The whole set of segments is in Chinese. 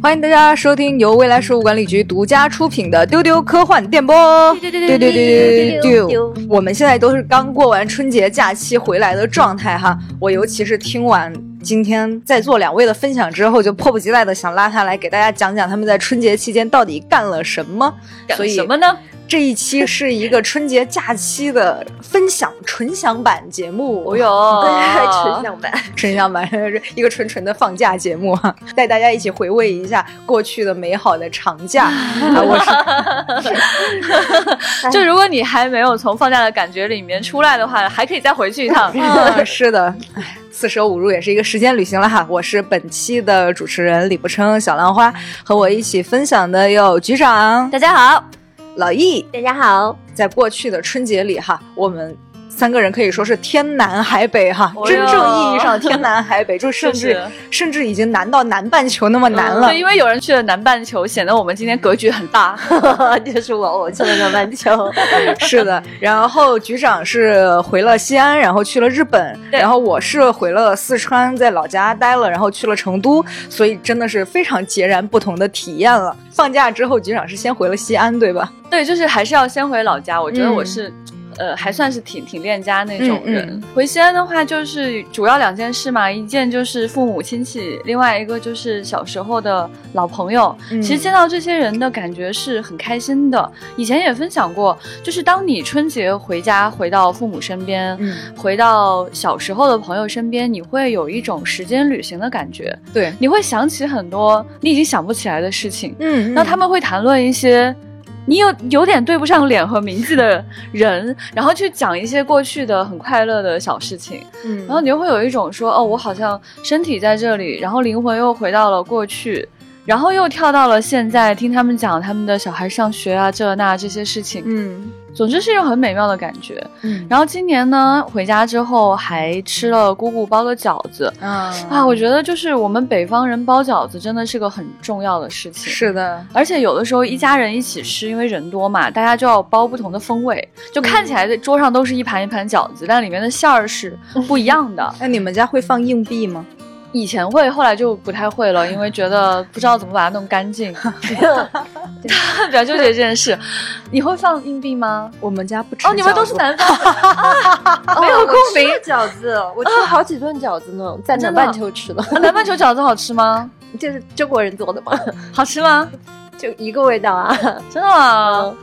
欢迎大家收听由未来事务管理局独家出品的《丢丢科幻电波》。丢丢丢丢丢丢丢。我们现在都是刚过完春节假期回来的状态哈。我尤其是听完今天在座两位的分享之后，就迫不及待的想拉他来给大家讲讲他们在春节期间到底干了什么。干什么呢？这一期是一个春节假期的分享纯享版节目，哦哟，纯享版，纯享版是一个纯纯的放假节目，带大家一起回味一下过去的美好的长假。啊、我是，就如果你还没有从放假的感觉里面出来的话，还可以再回去一趟。嗯、是的，哎，四舍五入也是一个时间旅行了哈。我是本期的主持人李不称小浪花，和我一起分享的有局长，大家好。老易，大家好。在过去的春节里，哈，我们三个人可以说是天南海北，哈，哦、真正意义上的天南海北，就甚至甚至已经南到南半球那么难了。嗯、对，因为有人去了南半球，显得我们今天格局很大。就是我，我去了南半球。是的，然后局长是回了西安，然后去了日本，然后我是回了四川，在老家待了，然后去了成都，所以真的是非常截然不同的体验了。放假之后，局长是先回了西安，对吧？对，就是还是要先回老家。我觉得我是，嗯、呃，还算是挺挺恋家那种人。嗯嗯、回西安的话，就是主要两件事嘛，一件就是父母亲戚，另外一个就是小时候的老朋友。嗯、其实见到这些人的感觉是很开心的。以前也分享过，就是当你春节回家，回到父母身边，嗯、回到小时候的朋友身边，你会有一种时间旅行的感觉。对，你会想起很多你已经想不起来的事情。嗯，那他们会谈论一些。你有有点对不上脸和名字的人，然后去讲一些过去的很快乐的小事情，嗯，然后你就会有一种说，哦，我好像身体在这里，然后灵魂又回到了过去，然后又跳到了现在，听他们讲他们的小孩上学啊，这那这些事情，嗯，总之是一种很美妙的感觉。嗯，然后今年呢，回家之后还吃了姑姑包的饺子，啊啊，我觉得就是我们北方人包饺子真的是个很重要的事情。是的，而且有的时候一家人一起吃，因为人多嘛，大家就要包不同的风味，就看起来在桌上都是一盘一盘饺子，但里面的馅儿是不一样的。那你们家会放硬币吗？以前会，后来就不太会了，因为觉得不知道怎么把它弄干净，比较纠结这件事。你会放硬币吗？我们家不吃。哦，你们都是南方，哦、没有共鸣。饺子，我吃了好几顿饺子呢，在南半球吃的。南半球饺子好吃吗？就是中国人做的吗，好吃吗？就一个味道啊，真的吗？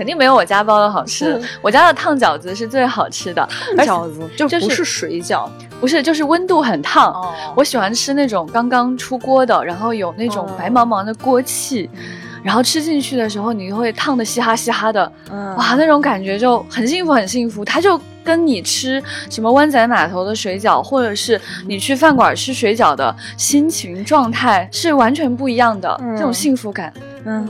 肯定没有我家包的好吃，我家的烫饺子是最好吃的。饺子就不是水饺，不是，就是温度很烫。哦、我喜欢吃那种刚刚出锅的，然后有那种白茫茫的锅气，嗯、然后吃进去的时候你会烫的嘻哈嘻哈的，嗯、哇，那种感觉就很幸福，很幸福。它就跟你吃什么湾仔码头的水饺，或者是你去饭馆吃水饺的心情状态是完全不一样的，嗯、这种幸福感，嗯。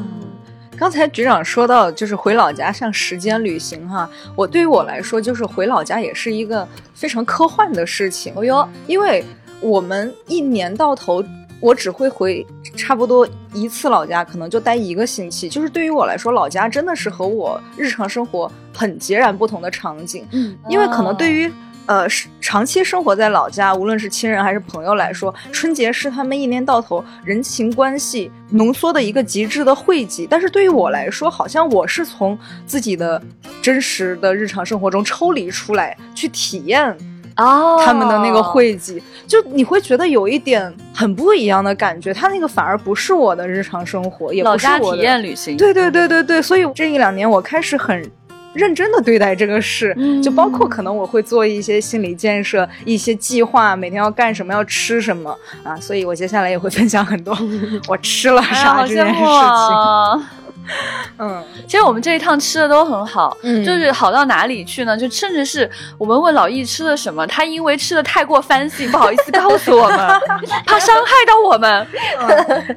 刚才局长说到，就是回老家像时间旅行哈。我对于我来说，就是回老家也是一个非常科幻的事情。哦哟，因为我们一年到头，我只会回差不多一次老家，可能就待一个星期。就是对于我来说，老家真的是和我日常生活很截然不同的场景。嗯，因为可能对于。呃，长期生活在老家，无论是亲人还是朋友来说，春节是他们一年到头人情关系浓缩的一个极致的汇集。但是对于我来说，好像我是从自己的真实的日常生活中抽离出来，去体验哦他们的那个汇集，就你会觉得有一点很不一样的感觉。他那个反而不是我的日常生活，也不是我的体验旅行。对对对对对，所以这一两年我开始很。认真的对待这个事，嗯、就包括可能我会做一些心理建设、一些计划，每天要干什么、要吃什么啊，所以我接下来也会分享很多 我吃了啥这件事情。啊、嗯，其实我们这一趟吃的都很好，嗯，就是好到哪里去呢？就甚至是我们问老易吃了什么，他因为吃的太过 fancy，不好意思告诉我们，怕伤害到我们。嗯、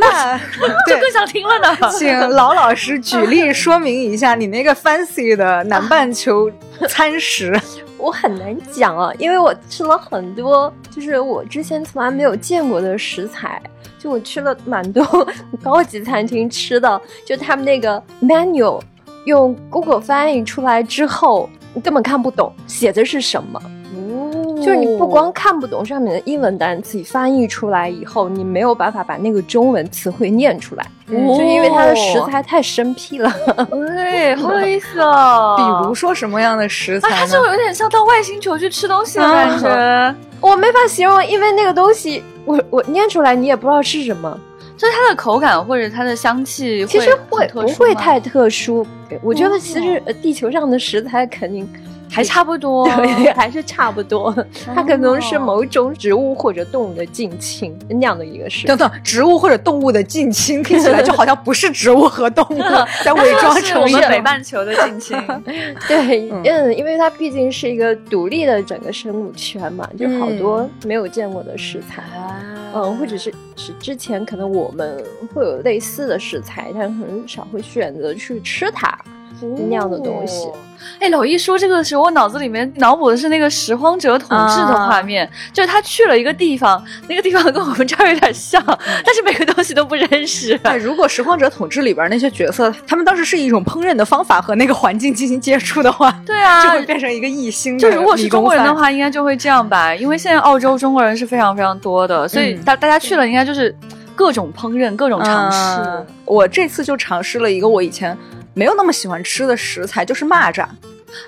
那那就更想听了呢。请老老师举例说明一下你那个 fancy 的南半球 餐食。我很难讲啊，因为我吃了很多，就是我之前从来没有见过的食材。就我吃了蛮多高级餐厅吃的，就他们那个 menu 用 Google 翻译出来之后，你根本看不懂写的是什么。哦，就是你不光看不懂上面的英文单词，你翻译出来以后，你没有办法把那个中文词汇念出来，嗯就因为它的食材太生僻了。哎，好有意思哦。比如说什么样的食啊，材啊？它就有点像到外星球去吃东西的感觉。我没法形容，因为那个东西，我我念出来你也不知道是什么。所以它的口感或者它的香气，其实会不会太特殊？我觉得其实地球上的食材肯定还差不多。对，还是差不多。它可能是哦某种植物或者动物的近亲那样的一个食等。等，植物或者动物的近亲，听起来就好像不是植物和动物 在伪装成我们北半球的近亲。对，嗯嗯，因为它毕竟是一个独立的整个生物圈嘛，就好多嗯没有见过的食材。啊嗯，或者是是之前可能我们会有类似的食材，但很少会选择去吃它那样的东西。哦哎，老一说这个的时候，我脑子里面脑补的是那个拾荒者统治的画面，就是他去了一个地方，那个地方跟我们这儿有点像，但是每个东西都不认识。哎，如果《拾荒者统治》里边那些角色，他们当时是一种烹饪的方法和那个环境进行接触的话，对啊，就会变成一个异星就如果是中国人的话，应该就会这样吧，因为现在澳洲中国人是非常非常多的，所以嗯大大家去了应该就是各种烹饪、各种尝试。嗯我这次就尝试了一个我以前没有那么喜欢吃的食材，就是蚂蚱。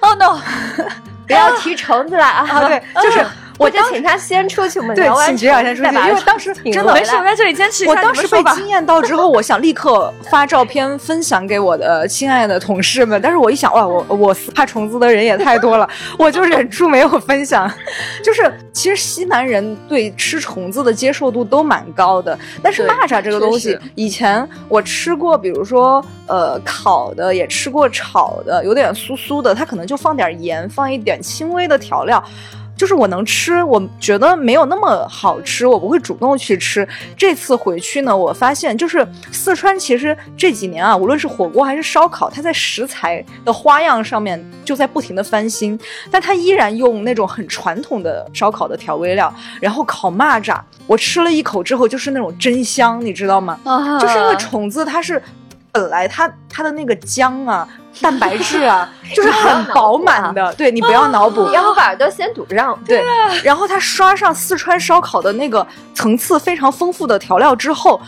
哦 no！不要提虫子了啊！啊，对，就是我就请他先出去，我们对聊，完请局长先出去，因为当时真的没事，我在这里坚持一下。我当时被惊艳到之后，我想立刻发照片分享给我的亲爱的同事们，但是我一想，哇，我我怕虫子的人也太多了，我就忍住没有分享。就是其实西南人对吃虫子的接受度都蛮高的，但是蚂蚱这个东西，以前我吃过，比如说呃烤的，也吃过炒的，有点酥酥的，它可能就放点盐，放一点轻微的调料。就是我能吃，我觉得没有那么好吃，我不会主动去吃。这次回去呢，我发现就是四川其实这几年啊，无论是火锅还是烧烤，它在食材的花样上面就在不停的翻新，但它依然用那种很传统的烧烤的调味料，然后烤蚂蚱，我吃了一口之后就是那种真香，你知道吗？啊就是因为虫子它是本来它它的那个浆啊、蛋白质啊，就是很饱满的，对你不要脑补，要不把耳朵先堵上。对，然后它刷上四川烧烤的那个层次非常丰富的调料之后，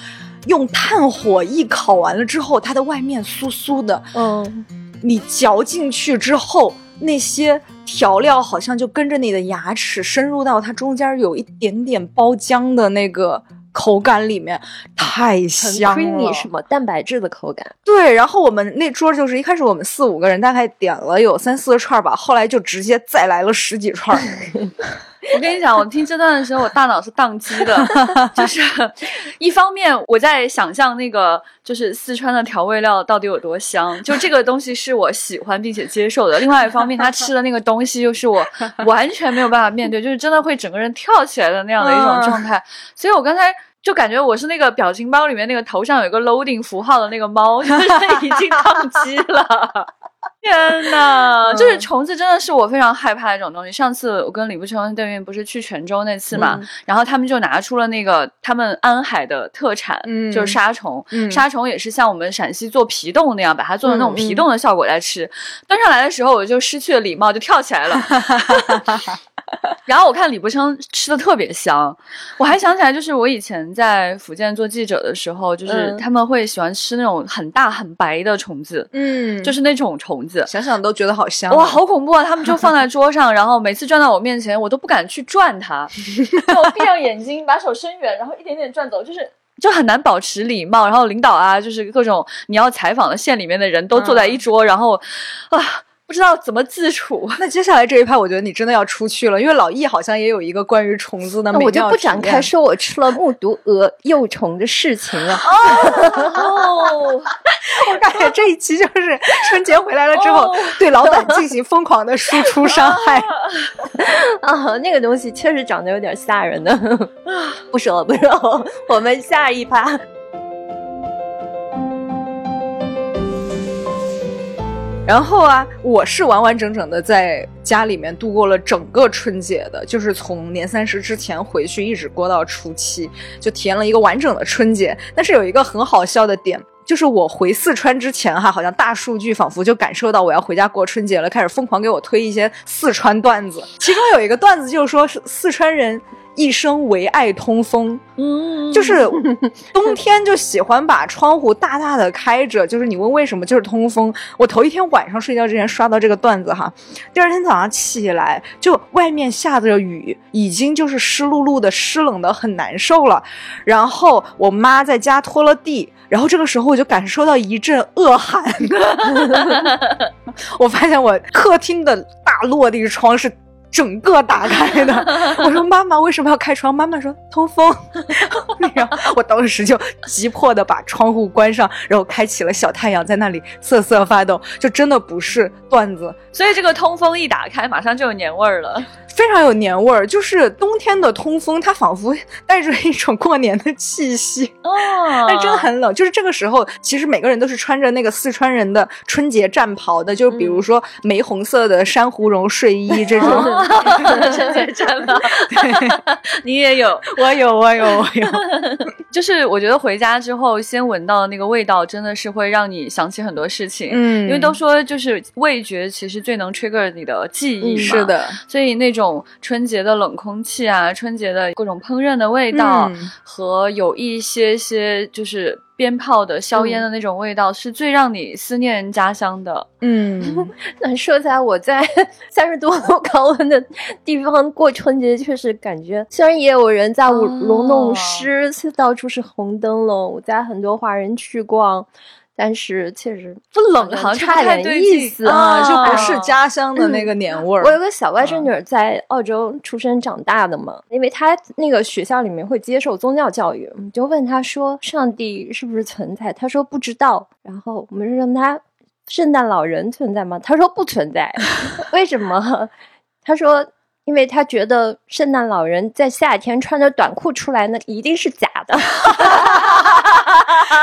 用炭火一烤完了之后，它的外面酥酥的，嗯，你嚼进去之后，那些调料好像就跟着你的牙齿深入到它中间有一点点包浆的那个口感里面，太香了。creamy 什么蛋白质的口感。对，然后我们那桌就是一开始我们四五个人，大概点了有三四个串吧，后来就直接再来了十几串。我跟你讲，我听这段的时候，我大脑是宕机的，就是一方面我在想象那个就是四川的调味料到底有多香，就这个东西是我喜欢并且接受的；另外一方面，他吃的那个东西又是我 完全没有办法面对，就是真的会整个人跳起来的那样的一种状态。所以我刚才。就感觉我是那个表情包里面那个头上有一个 loading 符号的那个猫，就是已经宕机了。天呐，嗯就是虫子真的是我非常害怕的一种东西。上次我跟李不成对面不是去泉州那次嘛，嗯然后他们就拿出了那个他们安海的特产，嗯就是沙虫。嗯沙虫也是像我们陕西做皮冻那样，把它做成那种嗯皮冻的效果来吃。端上来的时候，我就失去了礼貌，就跳起来了。然后我看李伯昌吃的特别香，我还想起来，就是我以前在福建做记者的时候，就是嗯他们会喜欢吃那种很大很白的虫子，嗯就是那种虫子。想想都觉得好香啊。哇，好恐怖啊！他们就放在桌上，然后每次转到我面前，我都不敢去转它，就我闭上眼睛，把手伸远，然后一点点转走，就是就很难保持礼貌。然后领导啊，就是各种你要采访的县里面的人都坐在一桌，然后啊，不知道怎么自处。那接下来这一趴，我觉得你真的要出去了，因为老易好像也有一个关于虫子的美妙那我就不展开说我吃了木毒蛾幼虫的事情了。哦，我感觉这一期就是春节回来了之后，哦对老板进行疯狂的输出伤害。啊，那个东西确实长得有点吓人的。不说了，不说了，我们下一趴。然后啊，我是完完整整的在家里面度过了整个春节的，就是从年三十之前回去，一直过到初七，就体验了一个完整的春节。但是有一个很好笑的点，就是我回四川之前哈，好像大数据仿佛就感受到我要回家过春节了，开始疯狂给我推一些四川段子。其中有一个段子就是说，四川人一生唯爱通风，嗯，就是冬天就喜欢把窗户大大的开着。就是你问为什么，就是通风。我头一天晚上睡觉之前刷到这个段子哈，第二天早上起来就外面下着雨，已经就是湿漉漉的、湿冷的很难受了。然后我妈在家拖了地。然后这个时候我就感受到一阵恶寒，我发现我客厅的大落地窗是整个打开的。我说妈妈为什么要开窗？妈妈说通风。然后我当时就急迫的把窗户关上，然后开启了小太阳在那里瑟瑟发抖，就真的不是段子。所以这个通风一打开，马上就有年味儿了。非常有年味儿，就是冬天的通风，它仿佛带着一种过年的气息哦。但真的很冷，就是这个时候，其实每个人都是穿着那个四川人的春节战袍的，就比如说玫红色的珊瑚绒睡衣这种春节战袍。你也有，我有，我有，我有。就是我觉得回家之后，先闻到那个味道，真的是会让你想起很多事情。嗯，因为都说就是味觉其实最能 trigger 你的记忆嘛。是的，所以那种。春节的冷空气啊，春节的各种烹饪的味道，和有一些些就是鞭炮的硝烟的那种味道，是最让你思念家乡的。嗯，那说起来，我在 三十多度高温的地方过春节，确实感觉虽然也有人在舞龙弄狮，到处是红灯笼，我在很多华人去逛。但是确实不冷，好像差点意思啊，就不是家乡的那个年味儿。我有个小外甥女在澳洲出生长大的嘛，因为她那个学校里面会接受宗教教育，我们就问她说上帝是不是存在？她说不知道。然后我们就问她圣诞老人存在吗？她说不存在。为什么？她说。因为他觉得圣诞老人在夏天穿着短裤出来，那一定是假的。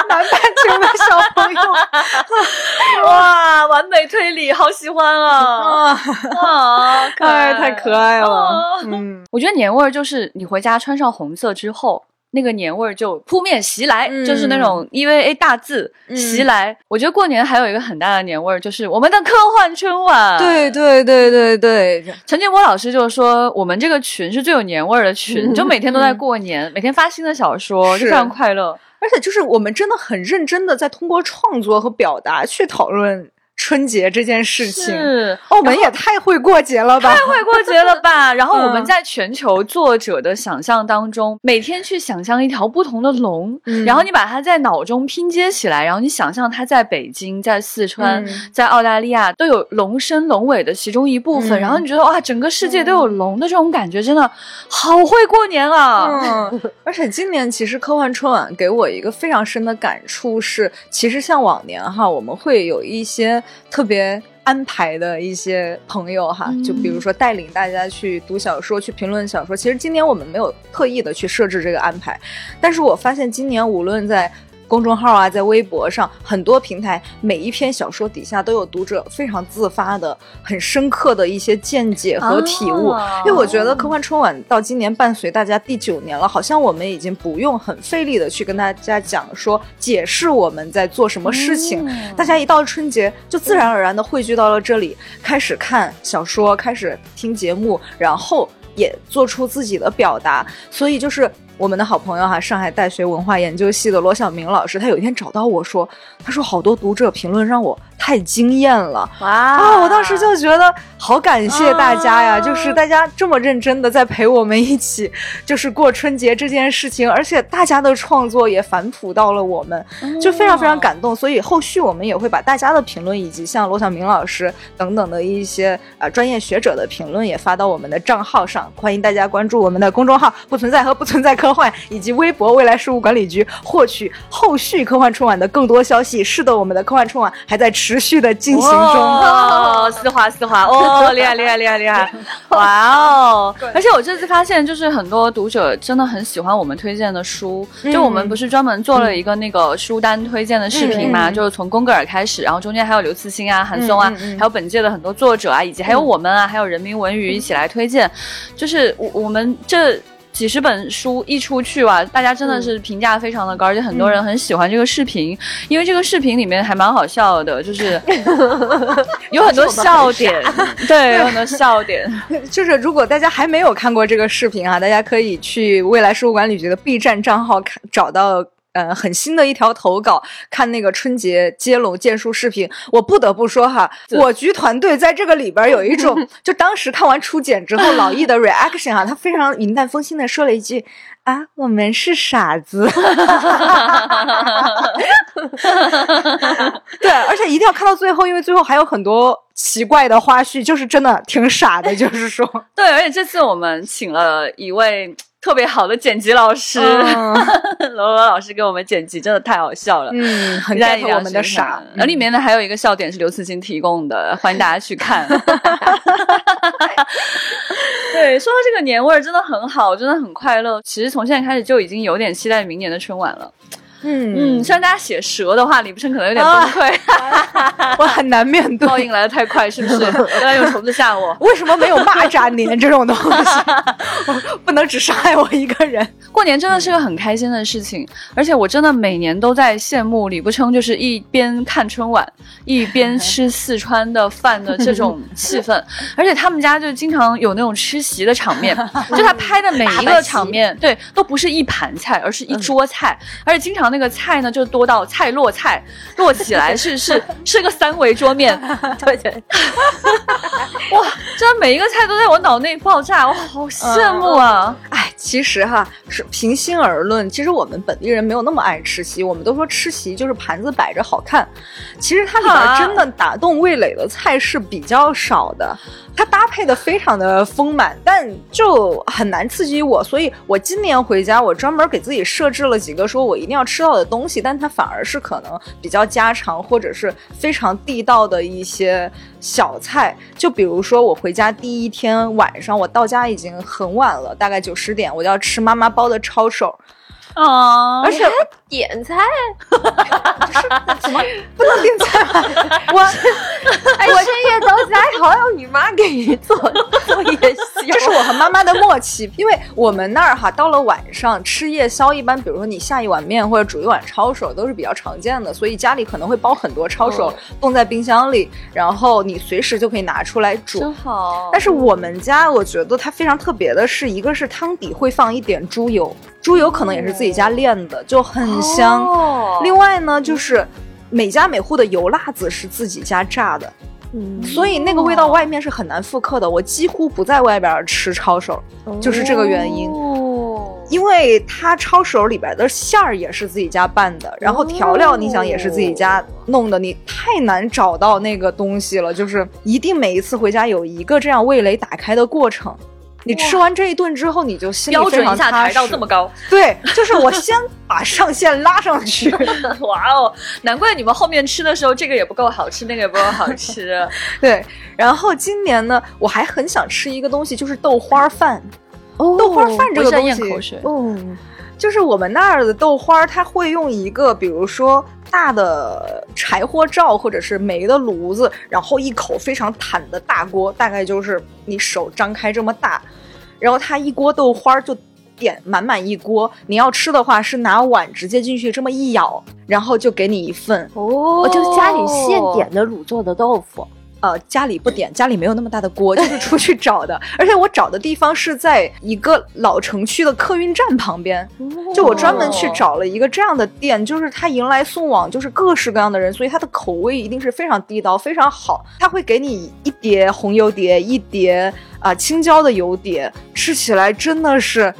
南半球的小朋友，哇，完美推理，好喜欢啊！啊，爱，太可爱了。嗯，我觉得年味儿就是你回家穿上红色之后。那个年味儿就扑面袭来，就是那种 EVA 大字袭来。我觉得过年还有一个很大的年味儿，就是我们的科幻春晚。对对对对对，陈建波老师就说，我们这个群是最有年味儿的群，就每天都在过年，每天发新的小说，就非常快乐。而且就是我们真的很认真的在通过创作和表达去讨论。春节这件事情，我们也太会过节了吧！太会过节了吧！然后我们在全球作者的想象当中，每天去想象一条不同的龙，然后你把它在脑中拼接起来，然后你想象它在北京、在四川、在澳大利亚都有龙身龙尾的其中一部分，然后你觉得哇，整个世界都有龙的这种感觉，真的好会过年啊！嗯，而且今年其实科幻春晚给我一个非常深的感触是，其实像往年哈，我们会有一些。特别安排的一些朋友哈，就比如说带领大家去读小说、去评论小说。其实今年我们没有特意的去设置这个安排，但是我发现今年无论在。公众号啊，在微博上，很多平台，每一篇小说底下都有读者非常自发的、很深刻的一些见解和体悟。因为我觉得科幻春晚到今年伴随大家第九年了，好像我们已经不用很费力的去跟大家讲说解释我们在做什么事情。大家一到春节，就自然而然的汇聚到了这里，开始看小说，开始听节目，然后也做出自己的表达。所以就是。我们的好朋友哈，上海大学文化研究系的罗晓明老师，他有一天找到我说，他说好多读者评论让我。太惊艳了哇！啊，我当时就觉得好感谢大家呀，就是大家这么认真的在陪我们一起，就是过春节这件事情，而且大家的创作也反哺到了我们，就非常非常感动。所以后续我们也会把大家的评论，以及像罗晓明老师等等的一些啊专业学者的评论，也发到我们的账号上，欢迎大家关注我们的公众号“不存在和不存在科幻”以及微博“未来事务管理局”，获取后续科幻春晚的更多消息。是的，我们的科幻春晚还在持。续的进行中，哦，丝滑丝滑，哦，厉害厉害厉害厉害，哇哦！而且我这次发现，就是很多读者真的很喜欢我们推荐的书，就我们不是专门做了一个那个书单推荐的视频嘛，就是从宫格尔开始，然后中间还有刘慈欣啊、韩松啊，还有本届的很多作者啊，以及还有我们啊，还有人民文娱一起来推荐，就是我我们这。几十本书一出去哇，大家真的是评价非常的高，而且很多人很喜欢这个视频，因为这个视频里面还蛮好笑的，就是 有很多笑点，对，有很多笑点。就是如果大家还没有看过这个视频啊，大家可以去未来事务管理局的 B 站账号看，找到。呃，很新的一条投稿，看那个春节接龙剑术视频，我不得不说哈，我局团队在这个里边有一种，就当时看完初剪之后，老易的 reaction 啊，他非常云淡风轻的说了一句啊，我们是傻子，对，而且一定要看到最后，因为最后还有很多奇怪的花絮，就是真的挺傻的，就是说，对，而且这次我们请了一位。特别好的剪辑老师，罗罗老师给我们剪辑真的太好笑了，嗯，很在意我们的傻。然后里面呢还有一个笑点是刘慈欣提供的，欢迎大家去看。对，说到这个年味儿真的很好，真的很快乐。其实从现在开始就已经有点期待明年的春晚了。嗯嗯，虽然大家写蛇的话，李不生可能有点崩溃，我很难面对。报应来的太快，是不是？都在用虫子吓我。为什么没有蚂蚱年这种东西？不能只伤害我一个人。过年真的是个很开心的事情，而且我真的每年都在羡慕李不琛，就是一边看春晚，一边吃四川的饭的这种气氛。而且他们家就经常有那种吃席的场面，就他拍的每一个场面，对，都不是一盘菜，而是一桌菜，而且经常。那个菜呢，就多到菜落菜落起来是是 是个三维桌面，对 对，哇，真的每一个菜都在我脑内爆炸，我好羡慕啊！哎，其实哈是平心而论，其实我们本地人没有那么爱吃席，我们都说吃席就是盘子摆着好看，其实它里边真的打动味蕾的菜是比较少的。它搭配的非常的丰满，但就很难刺激我，所以我今年回家，我专门给自己设置了几个说我一定要吃到的东西，但它反而是可能比较家常或者是非常地道的一些小菜。就比如说我回家第一天晚上，我到家已经很晚了，大概九十点，我就要吃妈妈包的抄手。哦，而且点菜，怎么不能点菜吗？我哎，深夜到家还要你妈给你做做夜宵，这是我和妈妈的默契。因为我们那儿哈，到了晚上吃夜宵，一般比如说你下一碗面或者煮一碗抄手都是比较常见的，所以家里可能会包很多抄手冻在冰箱里，然后你随时就可以拿出来煮。真好。但是我们家我觉得它非常特别的是，一个是汤底会放一点猪油。猪油可能也是自己家炼的，就很香。另外呢，就是每家每户的油辣子是自己家榨的，嗯，所以那个味道外面是很难复刻的。我几乎不在外边吃抄手，就是这个原因。哦，因为它抄手里边的馅儿也是自己家拌的，然后调料你想也是自己家弄的，你太难找到那个东西了。就是一定每一次回家有一个这样味蕾打开的过程。你吃完这一顿之后，你就心里标准一下抬到这么高。对，就是我先把上限拉上去。哇哦，难怪你们后面吃的时候，这个也不够好吃，那个也不够好吃。对，然后今年呢，我还很想吃一个东西，就是豆花饭。哦，豆花饭这个东西，哦，就是我们那儿的豆花，它会用一个，比如说。大的柴火灶或者是煤的炉子，然后一口非常坦的大锅，大概就是你手张开这么大，然后它一锅豆花就点满满一锅。你要吃的话是拿碗直接进去这么一舀，然后就给你一份哦，就家里现点的卤做的豆腐。呃，家里不点，家里没有那么大的锅，就是出去找的。而且我找的地方是在一个老城区的客运站旁边，就我专门去找了一个这样的店，就是他迎来送往，就是各式各样的人，所以他的口味一定是非常地道、非常好。他会给你一碟红油碟，一碟啊青椒的油碟，吃起来真的是。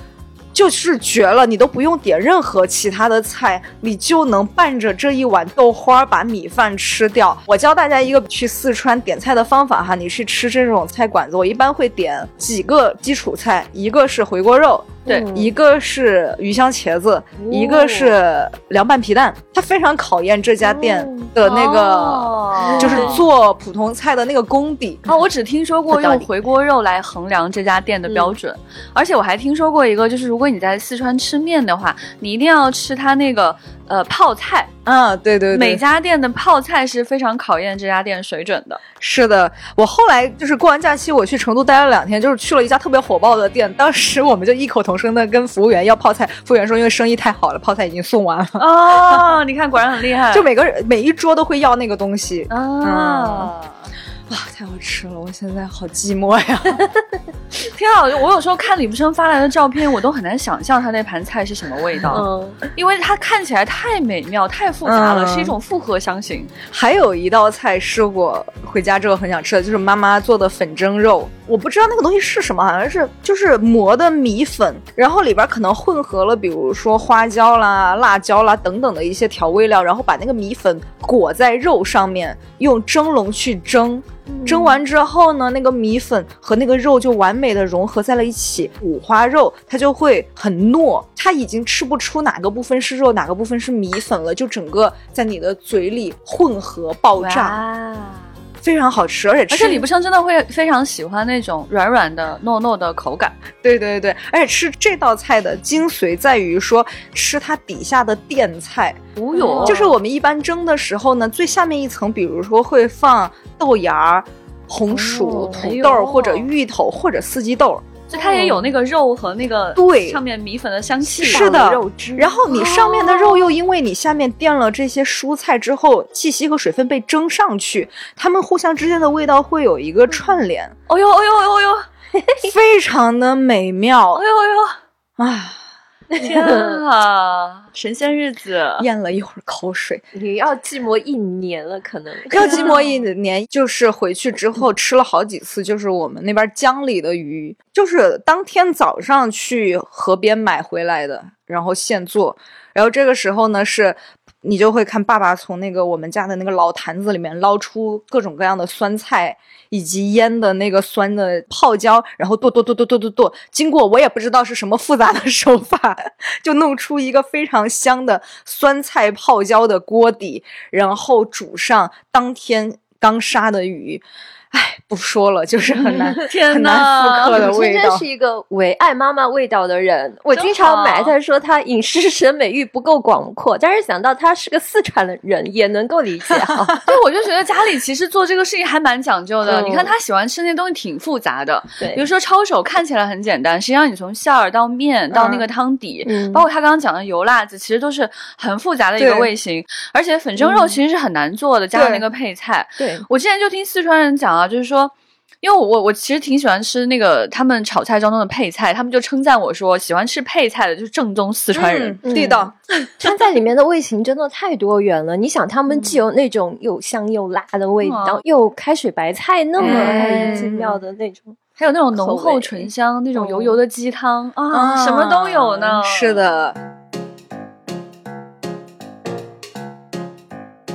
就是绝了，你都不用点任何其他的菜，你就能拌着这一碗豆花把米饭吃掉。我教大家一个去四川点菜的方法哈，你去吃这种菜馆子，我一般会点几个基础菜，一个是回锅肉。对，一个是鱼香茄子，一个是凉拌皮蛋，它非常考验这家店的那个，就是做普通菜的那个功底。啊，我只听说过用回锅肉来衡量这家店的标准，而且我还听说过一个，就是如果你在四川吃面的话，你一定要吃它那个。呃泡菜，啊，对对对，每家店的泡菜是非常考验这家店水准的。是的，我后来就是过完假期，我去成都待了两天，就是去了一家特别火爆的店。当时我们就异口同声的跟服务员要泡菜，服务员说因为生意太好了，泡菜已经送完了。哦，你看果然很厉害，就每个人每一桌都会要那个东西。啊。哇，太好吃了！我现在好寂寞呀。天啊，我有时候看李不生发来的照片，我都很难想象他那盘菜是什么味道，嗯，因为它看起来太美妙、太复杂了，嗯是一种复合香型。还有一道菜是我回家之后很想吃的，就是妈妈做的粉蒸肉。我不知道那个东西是什么，好像是就是磨的米粉，然后里边可能混合了比如说花椒啦、辣椒啦等等的一些调味料，然后把那个米粉裹在肉上面，用蒸笼去蒸。蒸完之后呢，那个米粉和那个肉就完美的融合在了一起。五花肉它就会很糯，它已经吃不出哪个部分是肉，哪个部分是米粉了，就整个在你的嘴里混合爆炸，哇！非常好吃，而且吃而且李不生真的会非常喜欢那种软软的、糯糯的口感。对对对，而且吃这道菜的精髓在于说吃它底下的垫菜，哦哟，就是我们一般蒸的时候呢，最下面一层，比如说会放豆芽儿、红薯、哦土豆哎或者芋头或者四季豆儿。就它也有那个肉和那个对。上面米粉的香气。是的。肉汁，然后你上面的肉又因为你下面垫了这些蔬菜之后，气息和水分被蒸上去，它们互相之间的味道会有一个串联，哦呦哦呦哦呦 非常的美妙。哦呦哦啊！呦！天啊，神仙日子！咽了一会儿口水，你要寂寞一年了，可能 要寂寞一年，就是回去之后吃了好几次，就是我们那边江里的鱼，就是当天早上去河边买回来的，然后现做。然后这个时候呢，是你就会看爸爸从那个我们家的那个老坛子里面捞出各种各样的酸菜，以及腌的那个酸的泡椒，然后剁剁剁剁剁剁剁，经过我也不知道是什么复杂的 手法，就弄出一个非常香的酸菜泡椒的锅底，然后煮上当天刚杀的鱼。哎，不说了，就是很难 天很难呐复刻的你味道真是。一个唯爱妈妈味道的人。我经常埋汰说他饮食审美欲不够广阔，但是想到他是个四川的人，也能够理解哈。对，我就觉得家里其实做这个事情还蛮讲究的。嗯你看他喜欢吃那东西挺复杂的，对比如说抄手看起来很简单，实际上你从馅儿到面到那个汤底，嗯包括他刚刚讲的油辣子，其实都是很复杂的一个对味型。而且粉蒸肉其实是很难做的，加上那个配菜。对，我之前就听四川人讲啊，就是说。因为我我我其实挺喜欢吃那个他们炒菜当中的配菜，他们就称赞我说，喜欢吃配菜的就是正宗四川人。嗯地道，川菜里面的味型真的太多元了。你想，他们既有那种又香又辣的味道，嗯又有开水白菜那么哎精妙的那种。还有那种浓厚醇香、那种油油的鸡汤啊，啊什么都有呢。是，的，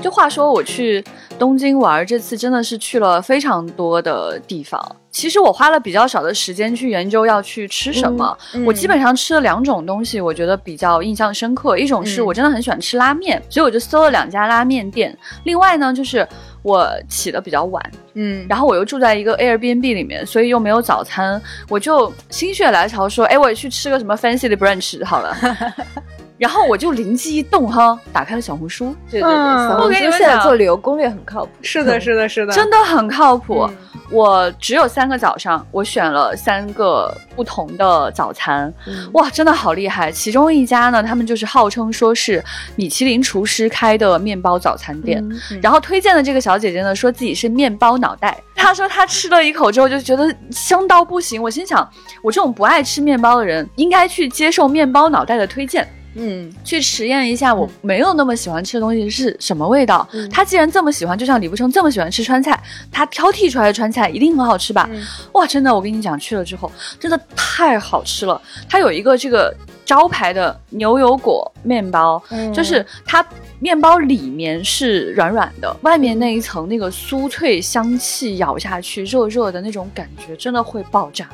就话说我去东京玩，这次真的是去了非常多的地方。其实我花了比较少的时间去研究要去吃什么，嗯我基本上吃了两种东西，我觉得比较印象深刻。一种是嗯我真的很喜欢吃拉面，所以我就搜了两家拉面店。另外呢，就是我起的比较晚，嗯，然后我又住在一个 Airbnb 里面，所以又没有早餐，我就心血来潮说，哎，我也去吃个什么 fancy 的 brunch 好了。然后我就灵机一动哈，打开了小红书，对对对，嗯小红我跟你们讲书现在做旅游攻略很靠谱。是的，是的，是的，真的很靠谱。嗯我只有三个早上，我选了三个不同的早餐，嗯哇，真的好厉害！其中一家呢，他们就是号称说是米其林厨师开的面包早餐店。嗯然后推荐的这个小姐姐呢，说自己是面包脑袋。她说她吃了一口之后就觉得香到不行。我心想，我这种不爱吃面包的人，应该去接受面包脑袋的推荐。嗯，去实验一下我没有那么喜欢吃的东西是什么味道。嗯他既然这么喜欢，就像李步生这么喜欢吃川菜，他挑剔出来的川菜一定很好吃吧？嗯哇，真的，我跟你讲，去了之后真的太好吃了。它有一个这个招牌的牛油果面包，嗯就是它面包里面是软软的，外面那一层那个酥脆香气咬下去，热热的那种感觉真的会爆炸。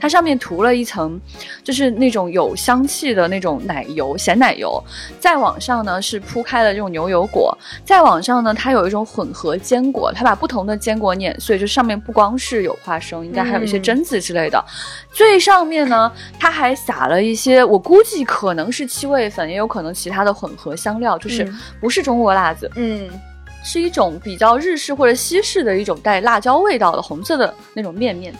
它上面涂了一层，就是那种有香气的那种奶油，咸奶油。再往上呢是铺开了这种牛油果，再往上呢它有一种混合坚果，它把不同的坚果碾碎，就上面不光是有花生，应该还有一些嗯榛子之类的。最上面呢，它还撒了一些，我估估计可能是七味粉，也有可能其他的混合香料，就是嗯不是中国辣子，嗯是一种比较日式或者西式的一种带辣椒味道的红色的那种面面，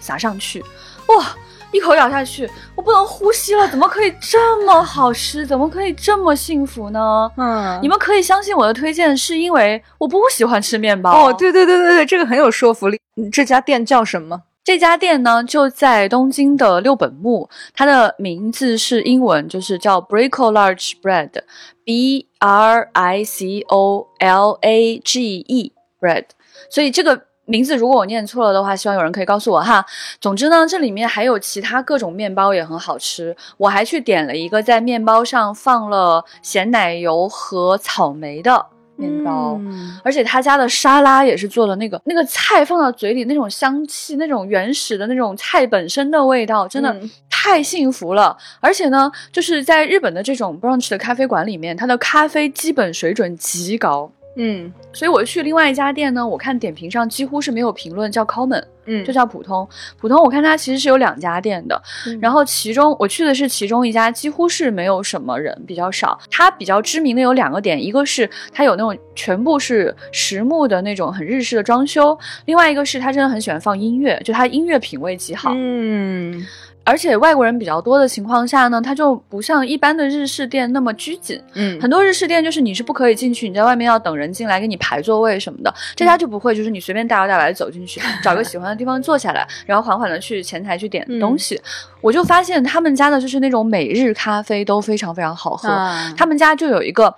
撒上去，哇！一口咬下去，我不能呼吸了，怎么可以这么好吃？怎么可以这么幸福呢？嗯你们可以相信我的推荐，是因为我不喜欢吃面包。哦，对对对对对，这个很有说服力。嗯这家店叫什么？这家店呢就在东京的六本木，它的名字是英文，就是叫 Bricolage Bread，B R I C O L A G E Bread。所以这个名字如果我念错了的话，希望有人可以告诉我哈。总之呢，这里面还有其他各种面包也很好吃，我还去点了一个在面包上放了咸奶油和草莓的面包。嗯而且他家的沙拉也是做了那个那个菜放到嘴里那种香气，那种原始的那种菜本身的味道，真的嗯太幸福了。而且呢，就是在日本的这种 brunch 的咖啡馆里面，它的咖啡基本水准极高。嗯所以我去另外一家店呢，我看点评上几乎是没有评论叫 common，嗯，就叫普通。普通我看它其实是有两家店的，嗯然后其中我去的是其中一家，几乎是没有什么人，比较少。它比较知名的有两个点，一个是它有那种全部是实木的那种很日式的装修，另外一个是它真的很喜欢放音乐，就它音乐品味极好。嗯而且外国人比较多的情况下呢，它就不像一般的日式店那么拘谨。嗯很多日式店就是你是不可以进去，你在外面要等人进来给你排座位什么的。这家就不会，就是你随便大摇大摆的走进去，找个喜欢的地方坐下来，然后缓缓的去前台去点东西。我就发现他们家的就是那种每日咖啡都非常非常好喝。啊他们家就有一个。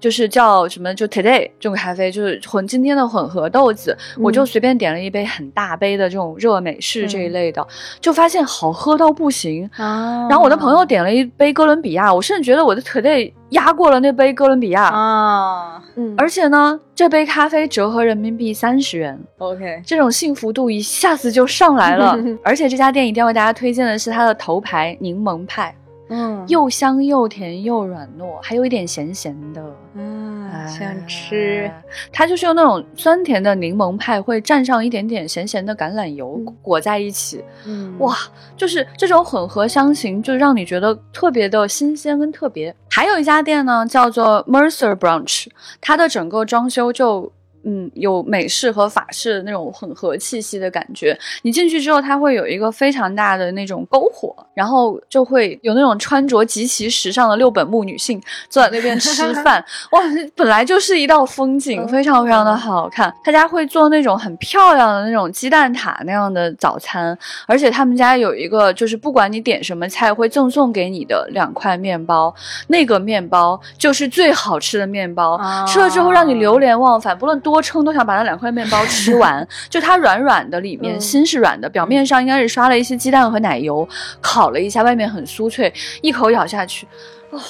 就是叫什么，就 today 这种咖啡，就是混今天的混合豆子，我就随便点了一杯很大杯的这种热美式这一类的，就发现好喝到不行。啊然后我的朋友点了一杯哥伦比亚，我甚至觉得我的 today 压过了那杯哥伦比亚。啊嗯，而且呢，这杯咖啡折合人民币三十元，，OK，这种幸福度一下子就上来了。而且这家店一定要为大家推荐的是它的头牌柠檬派，嗯又香又甜又软糯，还有一点咸咸的。嗯，想吃哎它就是用那种酸甜的柠檬派，会蘸上一点点咸咸的橄榄油嗯裹在一起，嗯哇，就是这种混合香型，就让你觉得特别的新鲜跟特别。还有一家店呢，叫做 Mercer Brunch，它的整个装修就。嗯，有美式和法式的那种混合气息的感觉。你进去之后，它会有一个非常大的那种篝火，然后就会有那种穿着极其时尚的六本木女性坐在那边吃 饭。哇，本来就是一道风景，非常非常的好看。他家会做那种很漂亮的那种鸡蛋塔那样的早餐，而且他们家有一个，就是不管你点什么菜，会赠送给你的两块面包，那个面包就是最好吃的面包，啊吃了之后让你流连忘返，不论多撑都想把那两块面包吃 完。就它软软的，里面嗯心是软的，表面上应该是刷了一些鸡蛋和奶油，烤了一下，外面很酥脆，一口咬下去，哦，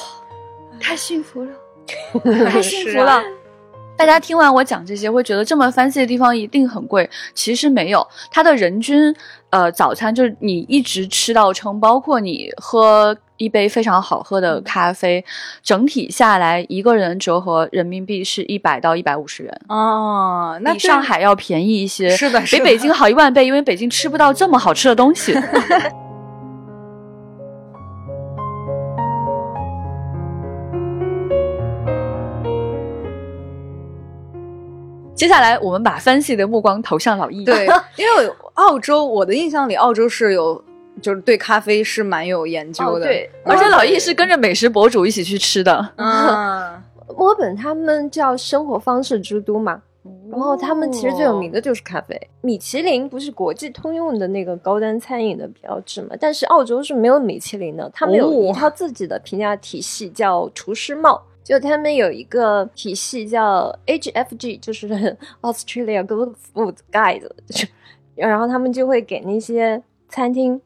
太幸福了。太幸福了。大家听完我讲这些，会觉得这么 fancy 的地方一定很贵，其实没有。它的人均呃早餐就是你一直吃到撑，包括你喝一杯非常好喝的咖啡，整体下来一个人折合人民币是一百到一百五十元，哦，那比上海要便宜一些，是的是的比北京好一万倍，因为北京吃不到这么好吃的东西。接下来，我们把 fancy 的目光投向老易。对，因为澳洲，我的印象里，澳洲是有就是对咖啡是蛮有研究的，哦对而且老易是跟着美食博主一起去吃的。嗯，墨尔本他们叫生活方式之都嘛，然后他们其实最有名的的就是咖啡。米其林不是国际通用的那个高端餐饮的标志嘛？但是澳洲是没有米其林的，他们有一套自己的评价体系，叫厨师帽。就他们有一个体系叫 HFG，就是 Australia Good Food Guide，就然后他们就会给那些餐厅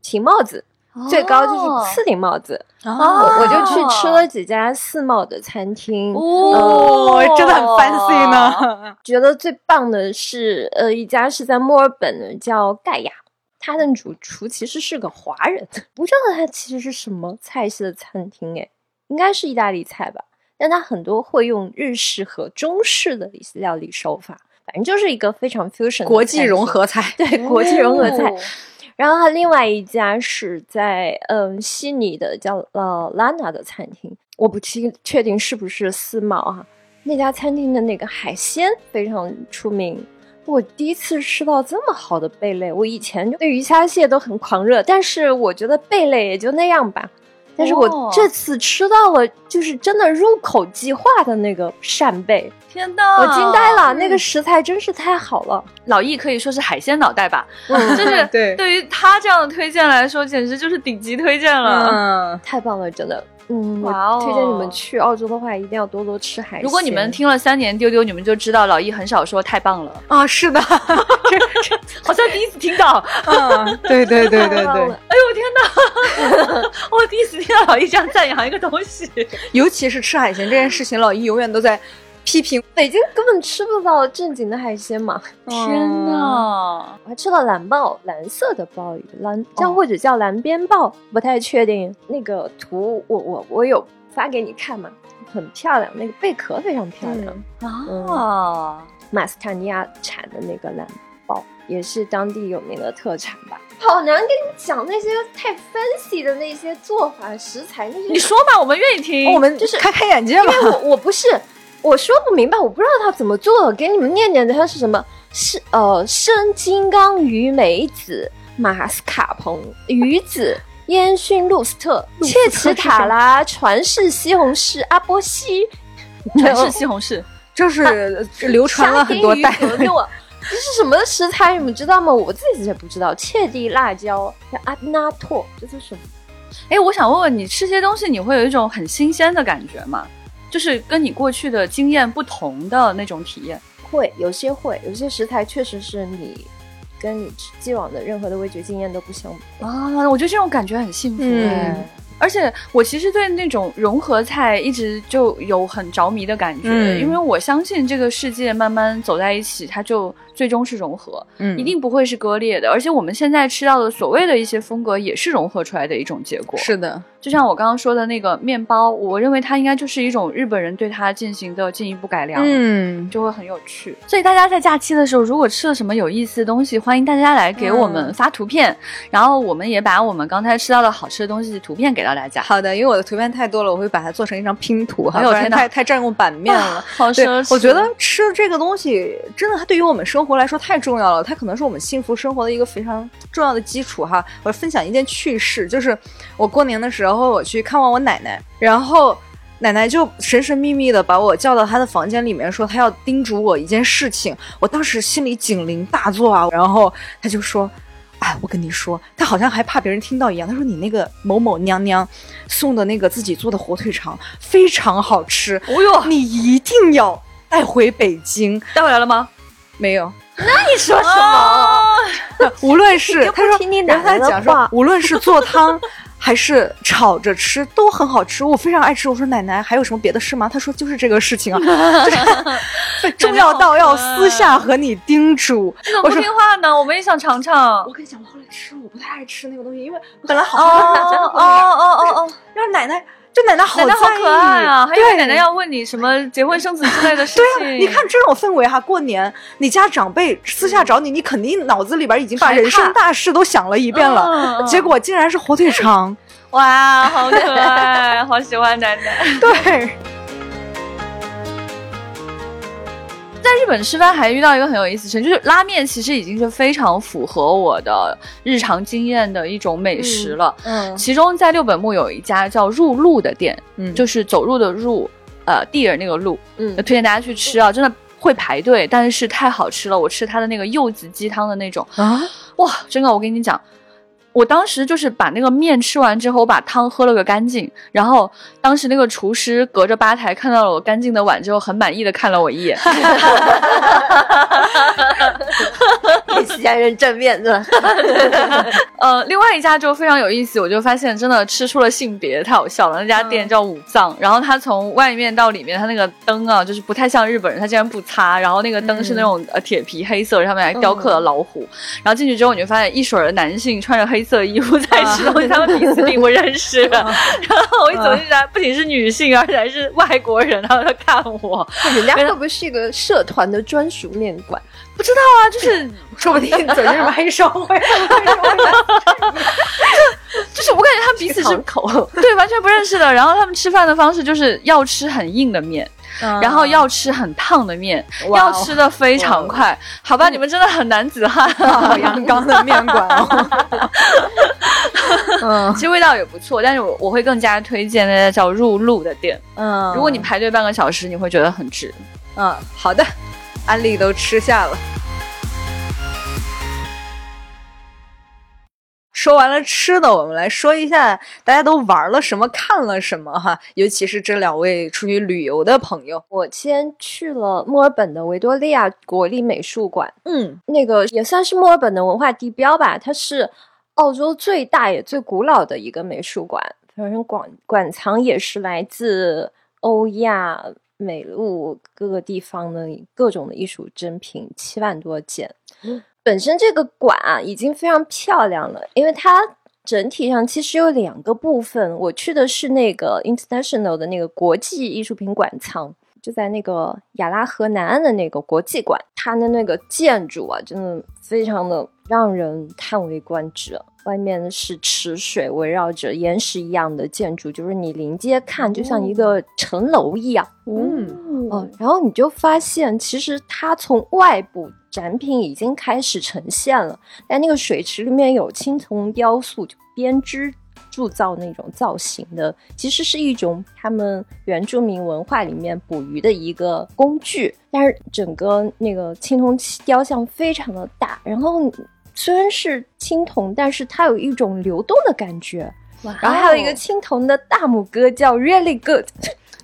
提帽子，最高就是四顶帽子。哦我我就去吃了几家四帽的餐厅，哦，真的很 fancy 呢。觉得最棒的是，呃，一家是在墨尔本的，叫盖亚，他的主厨其实是个华人，不知道他其实是什么菜系的餐厅，诶，应该是意大利菜吧，但它很多会用日式和中式的一些料理手法，反正就是一个非常 fusion 国际融合菜，对国际融合菜。哦然后它另外一家是在嗯悉尼的叫呃 Lana 的餐厅，我不清确定是不是思茅哈、那家餐厅的那个海鲜非常出名。我第一次吃到这么好的贝类，我以前对鱼虾蟹都很狂热，但是我觉得贝类也就那样吧。但是哦我这次吃到了，就是真的入口即化的那个扇贝，天呐，我惊呆了，嗯那个食材真是太好了。老易可以说是海鲜脑袋吧，嗯 就是对对于他这样的推荐来说，简直就是顶级推荐了。嗯，太棒了，真的。嗯，哇哦我推荐你们去澳洲的话，一定要多多吃海鲜。如果你们听了三年丢丢，你们就知道老易很少说太棒了，啊，是的，好像第一次听到。嗯，对对对对对 哎呦天哪！我第一次听到老易这样赞扬一个东西。尤其是吃海鲜这件事情，老易永远都在批评。北京根本吃不到正经的海鲜嘛。天哪！我还吃了蓝鲍，蓝色的鲍鱼，蓝叫哦或者叫蓝边鲍，不太确定。那个图我我我有发给你看嘛，很漂亮，那个贝壳非常漂亮。嗯啊，马斯塔尼亚产的那个蓝鲍，也是当地有名的特产吧。好难跟你讲那些太 fancy 的那些做法食材，那些你说吧，我们愿意听。我们就是开开眼界嘛因。为我我不是我说不明白，我不知道他怎么做的，给你们念念他是什么？是呃生金刚鱼梅子、马斯卡彭、鱼子。烟熏露斯特、切奇塔拉、传世西红柿、阿波西，传世西红柿，就是 流传了很多代这是什么食材？你们知道吗？我自己也不知道。切地辣椒、阿纳托，这是什么？哎，我想问问你，吃些东西你会有一种很新鲜的感觉吗？就是跟你过去的经验不同的那种体验。会有些会，有些食材确实是你跟你既往的任何的味觉经验都不相符。啊，我觉得这种感觉很幸福。而且我其实对那种融合菜一直就有很着迷的感觉，嗯因为我相信这个世界慢慢走在一起，它就最终是融合，嗯一定不会是割裂的。而且我们现在吃到的所谓的一些风格，也是融合出来的一种结果。是的，就像我刚刚说的那个面包，我认为它应该就是一种日本人对它进行的进一步改良。嗯，就会很有趣，所以大家在假期的时候，如果吃了什么有意思的东西，欢迎大家来给我们嗯发图片，然后我们也把我们刚才吃到的好吃的东西图片给到大家。好的，因为我的图片太多了，我会把它做成一张拼图哈，不然哎呦天哪太太占用版面了。对好奢，侈！我觉得吃这个东西真的，它对于我们生活来说太重要了。它可能是我们幸福生活的一个非常重要的基础哈。我分享一件趣事，就是我过年的时候我去看望我奶奶，然后奶奶就神神秘秘的把我叫到她的房间里面，说她要叮嘱我一件事情。我当时心里警铃大作啊，然后她就说。哎，我跟你说，她好像还怕别人听到一样。她说你那个某某娘娘送的那个自己做的火腿肠非常好吃，哦哟，你一定要带回北京。带回来了吗？没有，那你说什啊无论是他说，听你奶然后他奶讲说话，无论是做汤还是炒着吃都很好吃，我非常爱吃。我说奶奶还有什么别的事吗？他说就是这个事情啊，就是重要到要私下和你叮嘱。你怎么不我说听话呢？我们也想尝尝。我跟你讲，我后来吃了，我不太爱吃那个东西，因为本来好哦好哦哦哦哦，然后奶奶就奶奶好奶奶好可爱啊！对奶奶要问你什么结婚生子之类的事情。对啊，你看这种氛围哈，过年你家长辈私下找你，你肯定脑子里边已经把人生大事都想了一遍了，结果竟然是火腿肠。哇，好可爱，好喜欢奶奶。对，在日本吃饭还遇到一个很有意思的事情，就是拉面其实已经是非常符合我的日常经验的一种美食了。嗯其中在六本木有一家叫入路的店，嗯就是走入的入，呃，地儿那个路，嗯推荐大家去吃啊，真的会排队，但是太好吃了。我吃它的那个柚子鸡汤的那种，啊，哇，真的，我跟你讲。我当时就是把那个面吃完之后，我把汤喝了个干净，然后当时那个厨师隔着吧台看到了我干净的碗之后，很满意的看了我一眼。给西安人正面的，呃，另外一家就非常有意思，我就发现真的吃出了性别，太好笑了。那家店叫五藏，然后它从外面到里面，它那个灯啊，就是不太像日本人，它竟然不擦，然后那个灯是那种呃铁皮黑色，上面还雕刻了老虎。然后进去之后，你就发现一水儿的男性穿着黑色衣服在吃东西，他们彼此并不认识。然后我一走进来，不仅是女性，而且还是外国人，然后他看我。人家会不会是一个社团的专属面馆？不知道啊，就是说不定走进买一烧回来。就是我感觉他们彼此是口，对完全不认识的。然后他们吃饭的方式就是要吃很硬的面，然后要吃很烫的面，哦要吃的非常快。好吧，你们真的很男子汉。好阳刚的面馆哦。嗯其实味道也不错，但是我我会更加推荐那家叫入路的店。嗯，如果你排队半个小时，你会觉得很值。嗯好的，安利都吃下了。说完了吃的，我们来说一下大家都玩了什么、看了什么哈，尤其是这两位出去旅游的朋友。我先去了墨尔本的维多利亚国立美术馆，嗯那个也算是墨尔本的文化地标吧，它是澳洲最大也最古老的一个美术馆，反正馆馆藏也是来自欧亚美露各个地方的各种的艺术珍品，七万多件。本身这个馆啊已经非常漂亮了，因为它整体上其实有两个部分。我去的是那个 international 的那个国际艺术品馆藏，就在那个亚拉河南岸的那个国际馆，它的那个建筑啊，真的非常的让人叹为观止。外面是池水围绕着岩石一样的建筑，就是你临街看，就像一个城楼一样。嗯哦，然后你就发现，其实它从外部展品已经开始呈现了，在那个水池里面有青铜雕塑，就编织铸造那种造型的，其实是一种他们原住民文化里面捕鱼的一个工具。但是整个那个青铜雕像非常的大，然后虽然是青铜，但是它有一种流动的感觉。然后还有一个青铜的大拇哥叫 Really Good，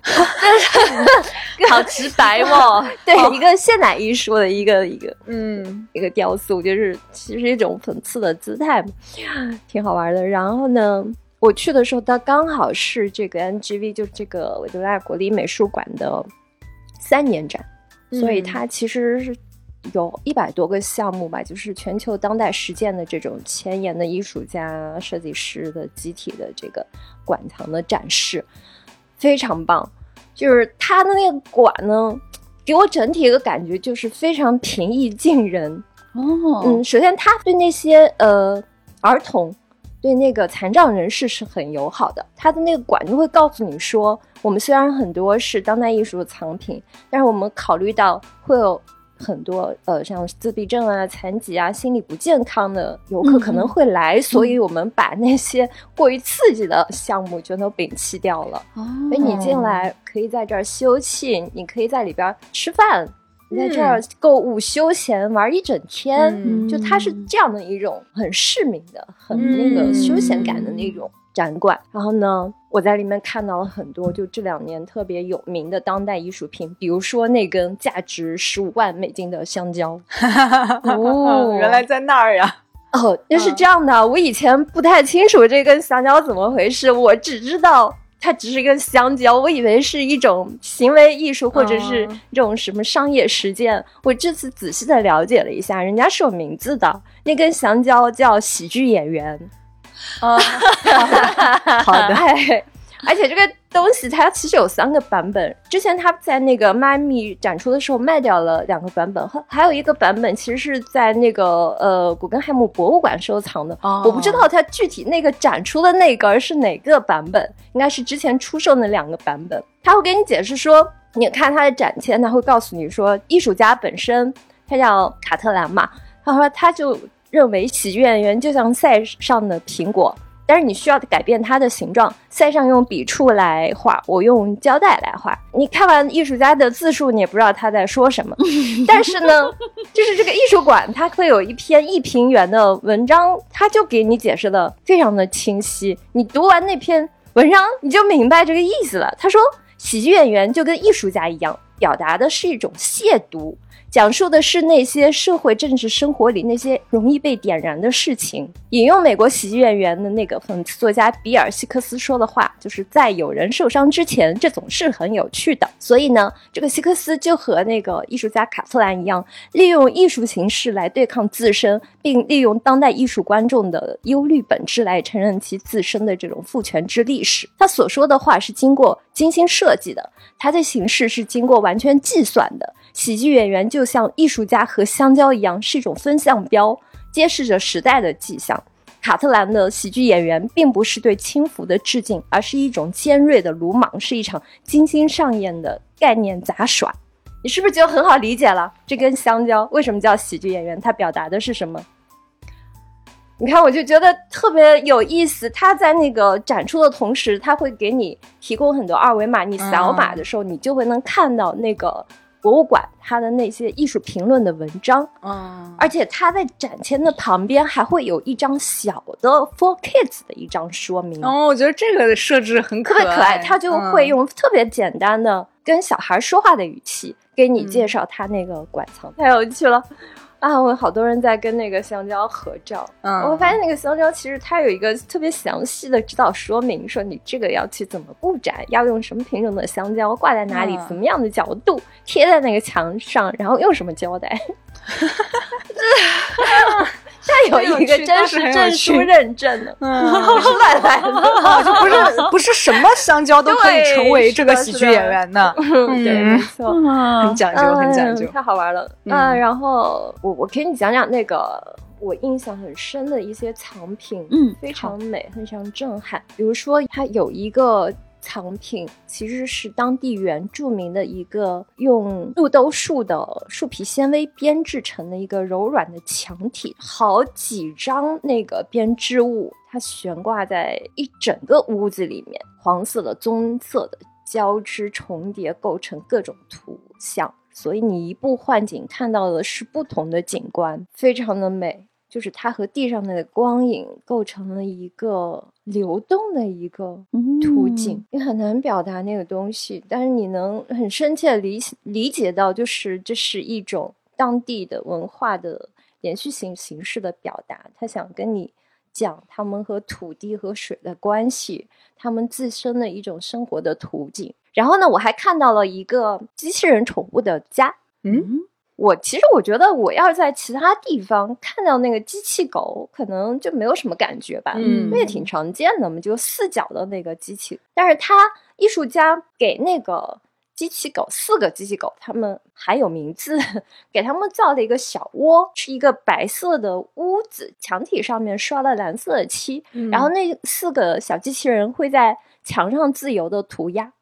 好直白哦。对，一个现代艺术的一个一个嗯一个雕塑，就是其实一种讽刺的姿态嘛，挺好玩的。然后呢，我去的时候，它刚好是这个 NGV，就是这个维多利亚国立美术馆的三年展，所以它其实是有一百多个项目吧，就是全球当代实践的这种前沿的艺术家、设计师的集体的这个馆藏的展示，非常棒。就是他的那个馆呢，给我整体一个感觉就是非常平易近人。哦，嗯，首先他对那些呃儿童，对那个残障人士是很友好的。他的那个馆就会告诉你说，我们虽然很多是当代艺术的藏品，但是我们考虑到会有很多呃像自闭症啊、残疾啊、心理不健康的游客可能会来，所以我们把那些过于刺激的项目全都摒弃掉了。哦。所以你进来可以在这儿休憩，你可以在里边吃饭，你在这儿购物、休闲玩一整天。嗯。就它是这样的一种很市民的、很那个休闲感的那种展馆。然后呢，我在里面看到了很多就这两年特别有名的当代艺术品，比如说那根价值十五万美金的香蕉。哦，原来在那儿呀。哦，那是这样的，我以前不太清楚这根香蕉怎么回事，我只知道它只是一根香蕉，我以为是一种行为艺术或者是哦一种什么商业实践。我这次仔细的了解了一下，人家是有名字的，那根香蕉叫喜剧演员。啊，好的，哎，而且这个东西它其实有三个版本。之前它在那个迈阿密展出的时候卖掉了两个版本，还还有一个版本其实是在那个呃古根海姆博物馆收藏的。哦我不知道它具体那个展出的那个是哪个版本，应该是之前出售那两个版本。他会给你解释说，你看他的展签，他会告诉你说，艺术家本身他叫卡特兰嘛，他说他就认为喜剧演员就像赛上的苹果。但是你需要改变它的形状，塞上用笔触来画，我用胶带来画。你看完艺术家的字数，你也不知道他在说什么。但是呢，就是这个艺术馆，它会有一篇一平原的文章，它就给你解释的非常的清晰。你读完那篇文章，你就明白这个意思了。他说，喜剧演员就跟艺术家一样，表达的是一种亵渎。讲述的是那些社会政治生活里那些容易被点燃的事情。引用美国喜剧演员的那个讽刺作家比尔·希克斯说的话，就是在有人受伤之前，这总是很有趣的。所以呢，这个希克斯就和那个艺术家卡特兰一样，利用艺术形式来对抗自身，并利用当代艺术观众的忧虑本质来承认其自身的这种父权制历史。他所说的话是经过精心设计的，他的形式是经过完全计算的。喜剧演员就像艺术家和香蕉一样，是一种风向标，揭示着时代的迹象。卡特兰的喜剧演员并不是对轻浮的致敬，而是一种尖锐的鲁莽，是一场精心上演的概念杂耍。你是不是就很好理解了？这根香蕉为什么叫喜剧演员？它表达的是什么？你看，我就觉得特别有意思。他在那个展出的同时，他会给你提供很多二维码，你扫码的时候，你就会能看到那个博物馆它的那些艺术评论的文章。嗯，而且它在展签的旁边还会有一张小的 For Kids 的一张说明，哦，我觉得这个设置很特别可爱。爱，他就会用特别简单的跟小孩说话的语气给你介绍他那个馆藏，太有趣了。啊，我好多人在跟那个香蕉合照，嗯，我发现那个香蕉其实它有一个特别详细的指导说明，说你这个要去怎么布展，要用什么品种的香蕉，挂在哪里，嗯怎么样的角度，贴在那个墙上，然后用什么胶带。它有一个真实证书认证的，是乱来的。哦，就不是不是什么香蕉都可以成为这个喜剧演员的，对，没错。很讲究，很讲究嗯。太好玩了。嗯啊，然后我我给你讲讲那个我印象很深的一些藏品，嗯非常美，非常震撼。比如说，它有一个。藏品其实是当地原住民的一个用路兜树的树皮纤维编制成的一个柔软的墙体，好几张那个编织物，它悬挂在一整个屋子里面，黄色的、棕色的交织重叠，构成各种图像。所以你一步换景看到的是不同的景观，非常的美。就是它和地上的光影构成了一个流动的一个图景，你很难表达那个东西，但是你能很深切地理理解到，就是这是一种当地的文化的连续性形式的表达。他想跟你讲他们和土地和水的关系，他们自身的一种生活的图景。然后呢，我还看到了一个机器人宠物的家。嗯，我其实我觉得，我要是在其他地方看到那个机器狗，可能就没有什么感觉吧，嗯因为也挺常见的嘛，就四脚的那个机器。但是他艺术家给那个机器狗四个机器狗，他们还有名字，给他们造了一个小窝，是一个白色的屋子，墙体上面刷了蓝色的漆，嗯然后那四个小机器人会在墙上自由的涂鸦。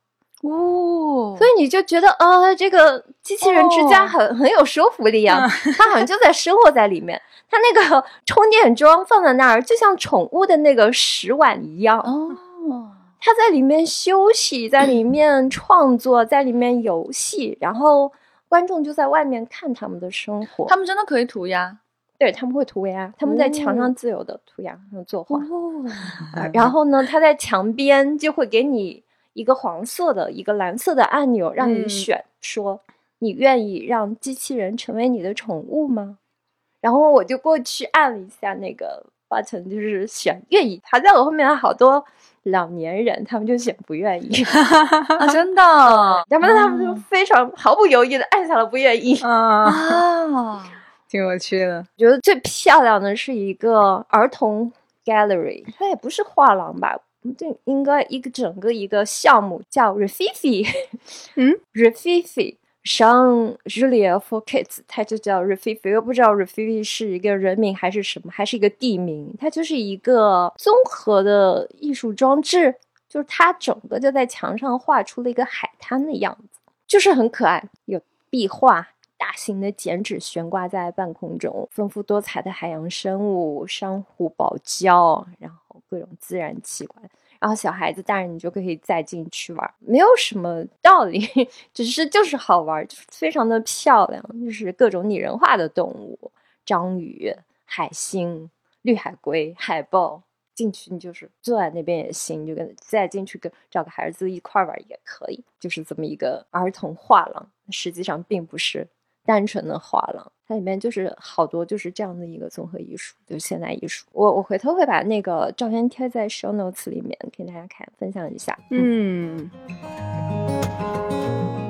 哦，所以你就觉得，呃，这个机器人之家哦很、很有说服力啊，它好像就在生活在里面。它那个 充电桩放在那儿，就像宠物的那个食碗一样，哦，它在里面休息，在里面创作，在里面游戏，然后观众就在外面看他们的生活。他们真的可以涂鸦对他们会涂鸦，他们在墙哦上自由的涂鸦和作画。哦，啊然后呢，他在墙边就会给你一个黄色的、一个蓝色的按钮，让你嗯选，说你愿意让机器人成为你的宠物吗？然后我就过去按了一下那个 button，就是选愿意。排在我后面的好多老年人，他们就选不愿意，啊，真的要 不然他们就非常毫不犹豫的按下了不愿意。啊，啊，挺有趣的。我觉得最漂亮的是一个儿童 gallery，它也不是画廊吧，这应该一个整个一个项目叫 Refifi，嗯，Refifi。上 Julia for Kids，它就叫 Refifi，又不知道 Refifi 是一个人名还是什么，还是一个地名。它就是一个综合的艺术装置，就是它整个就在墙上画出了一个海滩的样子，就是很可爱，有壁画，大型的剪纸悬挂在半空中，丰富多彩的海洋生物、珊瑚、宝礁，然后各种自然奇观。然后小孩子、大人你就可以再进去玩，没有什么道理，只是就是好玩，就是非常的漂亮，就是各种拟人化的动物，章鱼、海星、绿海龟、海豹。进去你就是坐在那边也行，你就跟再进去跟找个孩子一块玩也可以，就是这么一个儿童画廊，实际上并不是单纯的画廊，它里面就是好多就是这样的一个综合艺术，就是现代艺术。我我回头会把那个照片贴在 show notes 里面给大家看，分享一下。嗯，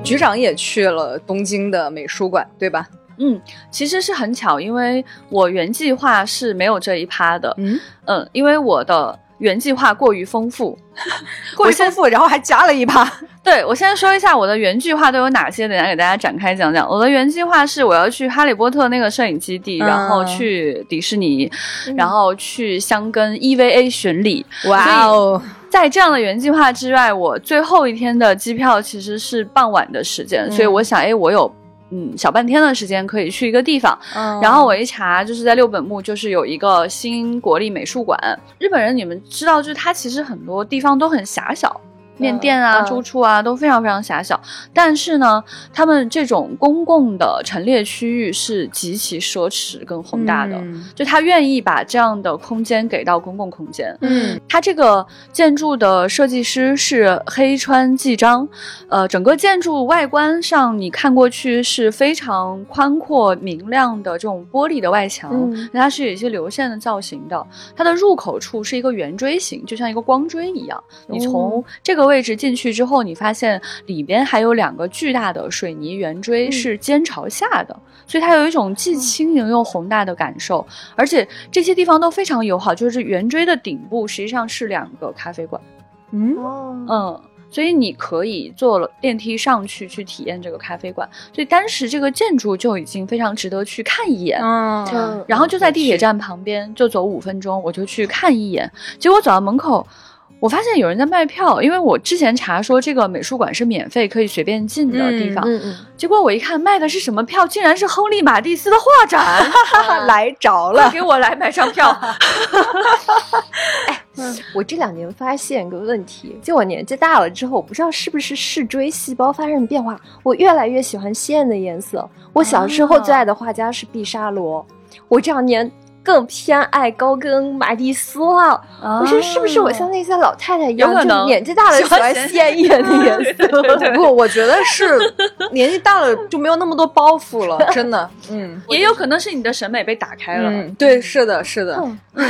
局长也去了东京的美术馆，对吧？嗯，其实是很巧，因为我原计划是没有这一趴的，嗯，嗯，因为我的原计划过于丰富，过于丰富，然后还加了一趴。对我先说一下我的原计划都有哪些，等下给大家展开讲讲。我的原计划是我要去哈利波特那个摄影基地，嗯然后去迪士尼，然后去香根 EVA 巡礼。哇哦，在这样的原计划之外，我最后一天的机票其实是傍晚的时间，嗯所以我想，哎，我有嗯小半天的时间可以去一个地方。嗯然后我一查，就是在六本木，就是有一个新国立美术馆。日本人你们知道，就是它其实很多地方都很狭小。面店啊、嗯住处啊都非常非常狭小，但是呢，他们这种公共的陈列区域是极其奢侈跟宏大的，嗯就他愿意把这样的空间给到公共空间。嗯他这个建筑的设计师是黑川纪章，呃，整个建筑外观上你看过去是非常宽阔明亮的这种玻璃的外墙，嗯它是有一些流线的造型的。它的入口处是一个圆锥形，就像一个光锥一样。你从这个位置进去之后，你发现里边还有两个巨大的水泥圆锥嗯是尖朝下的，所以它有一种既轻盈又宏大的感受。而且这些地方都非常友好，就是圆锥的顶部实际上是两个咖啡馆，嗯哦，嗯，所以你可以坐了电梯上去去体验这个咖啡馆。所以当时这个建筑就已经非常值得去看一眼。嗯嗯然后就在地铁站旁边，就走五分钟，我就去看一眼。结果走到门口，我发现有人在卖票，因为我之前查说这个美术馆是免费可以随便进的地方。嗯嗯，结果我一看卖的是什么票，竟然是亨利马蒂斯的画展，来着了，给我来买张票。哎我这两年发现个问题，就我年纪大了之后，我不知道是不是视锥细胞发生变化，我越来越喜欢鲜艳的颜色。我小时候最爱的画家是毕沙罗，我这两年更偏爱高跟、马蒂斯了。我说是不是我像那些老太太一样，有可能就年纪大了喜欢鲜鲜艳的颜色？不，我觉得是年纪大了就没有那么多包袱了，真的。嗯也有可能是你的审美被打开了，嗯，对，是的，是的。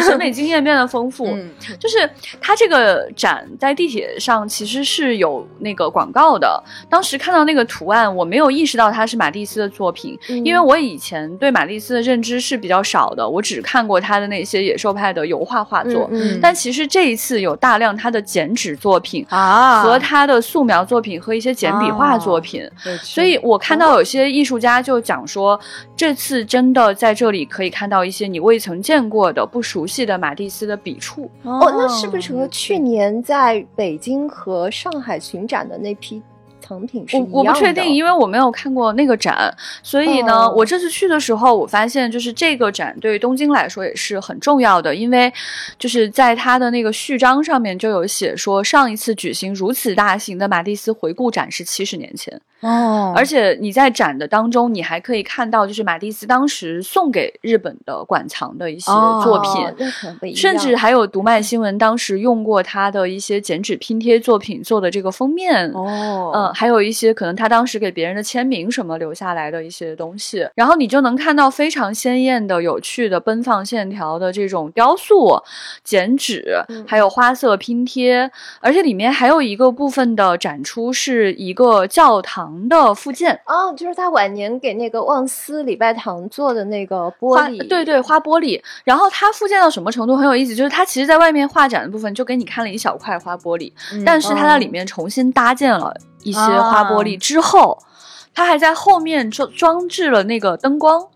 审美经验变得丰富。嗯就是它这个展在地铁上其实是有那个广告的，当时看到那个图案，我没有意识到它是马蒂斯的作品，嗯因为我以前对马蒂斯的认知是比较少的，我只看过他的那些野兽派的油画画作。嗯但其实这一次有大量他的剪纸作品。啊和他的素描作品和一些简笔画作品，对所以我看到有些艺术家就讲说，这次真的在这里可以看到一些你未曾见过的、不熟悉的马蒂斯的笔触。哦，那是不是和去年在北京和上海巡展的那批藏品是一我样的？我不确定，因为我没有看过那个展，所以呢，哦我这次去的时候，我发现就是这个展对于东京来说也是很重要的，因为就是在它的那个序章上面就有写说，上一次举行如此大型的马蒂斯回顾展是七十年前，哦。而且你在展的当中，你还可以看到就是马蒂斯当时送给日本的馆藏的一些哦作品。甚至还有读卖新闻当时用过他的一些剪纸拼贴作品做的这个封面，哦。嗯，还有一些可能他当时给别人的签名什么留下来的一些东西，然后你就能看到非常鲜艳的、有趣的奔放线条的这种雕塑、剪纸，还有花色拼贴，而且里面还有一个部分的展出是一个教堂的附件。哦，就是他晚年给那个旺斯礼拜堂做的那个玻璃，对对花玻璃，然后它附件到什么程度很有意思，就是它其实在外面画展的部分就给你看了一小块花玻璃，但是它在里面重新搭建了一些花玻璃之后，它还在后面装装置了那个灯光。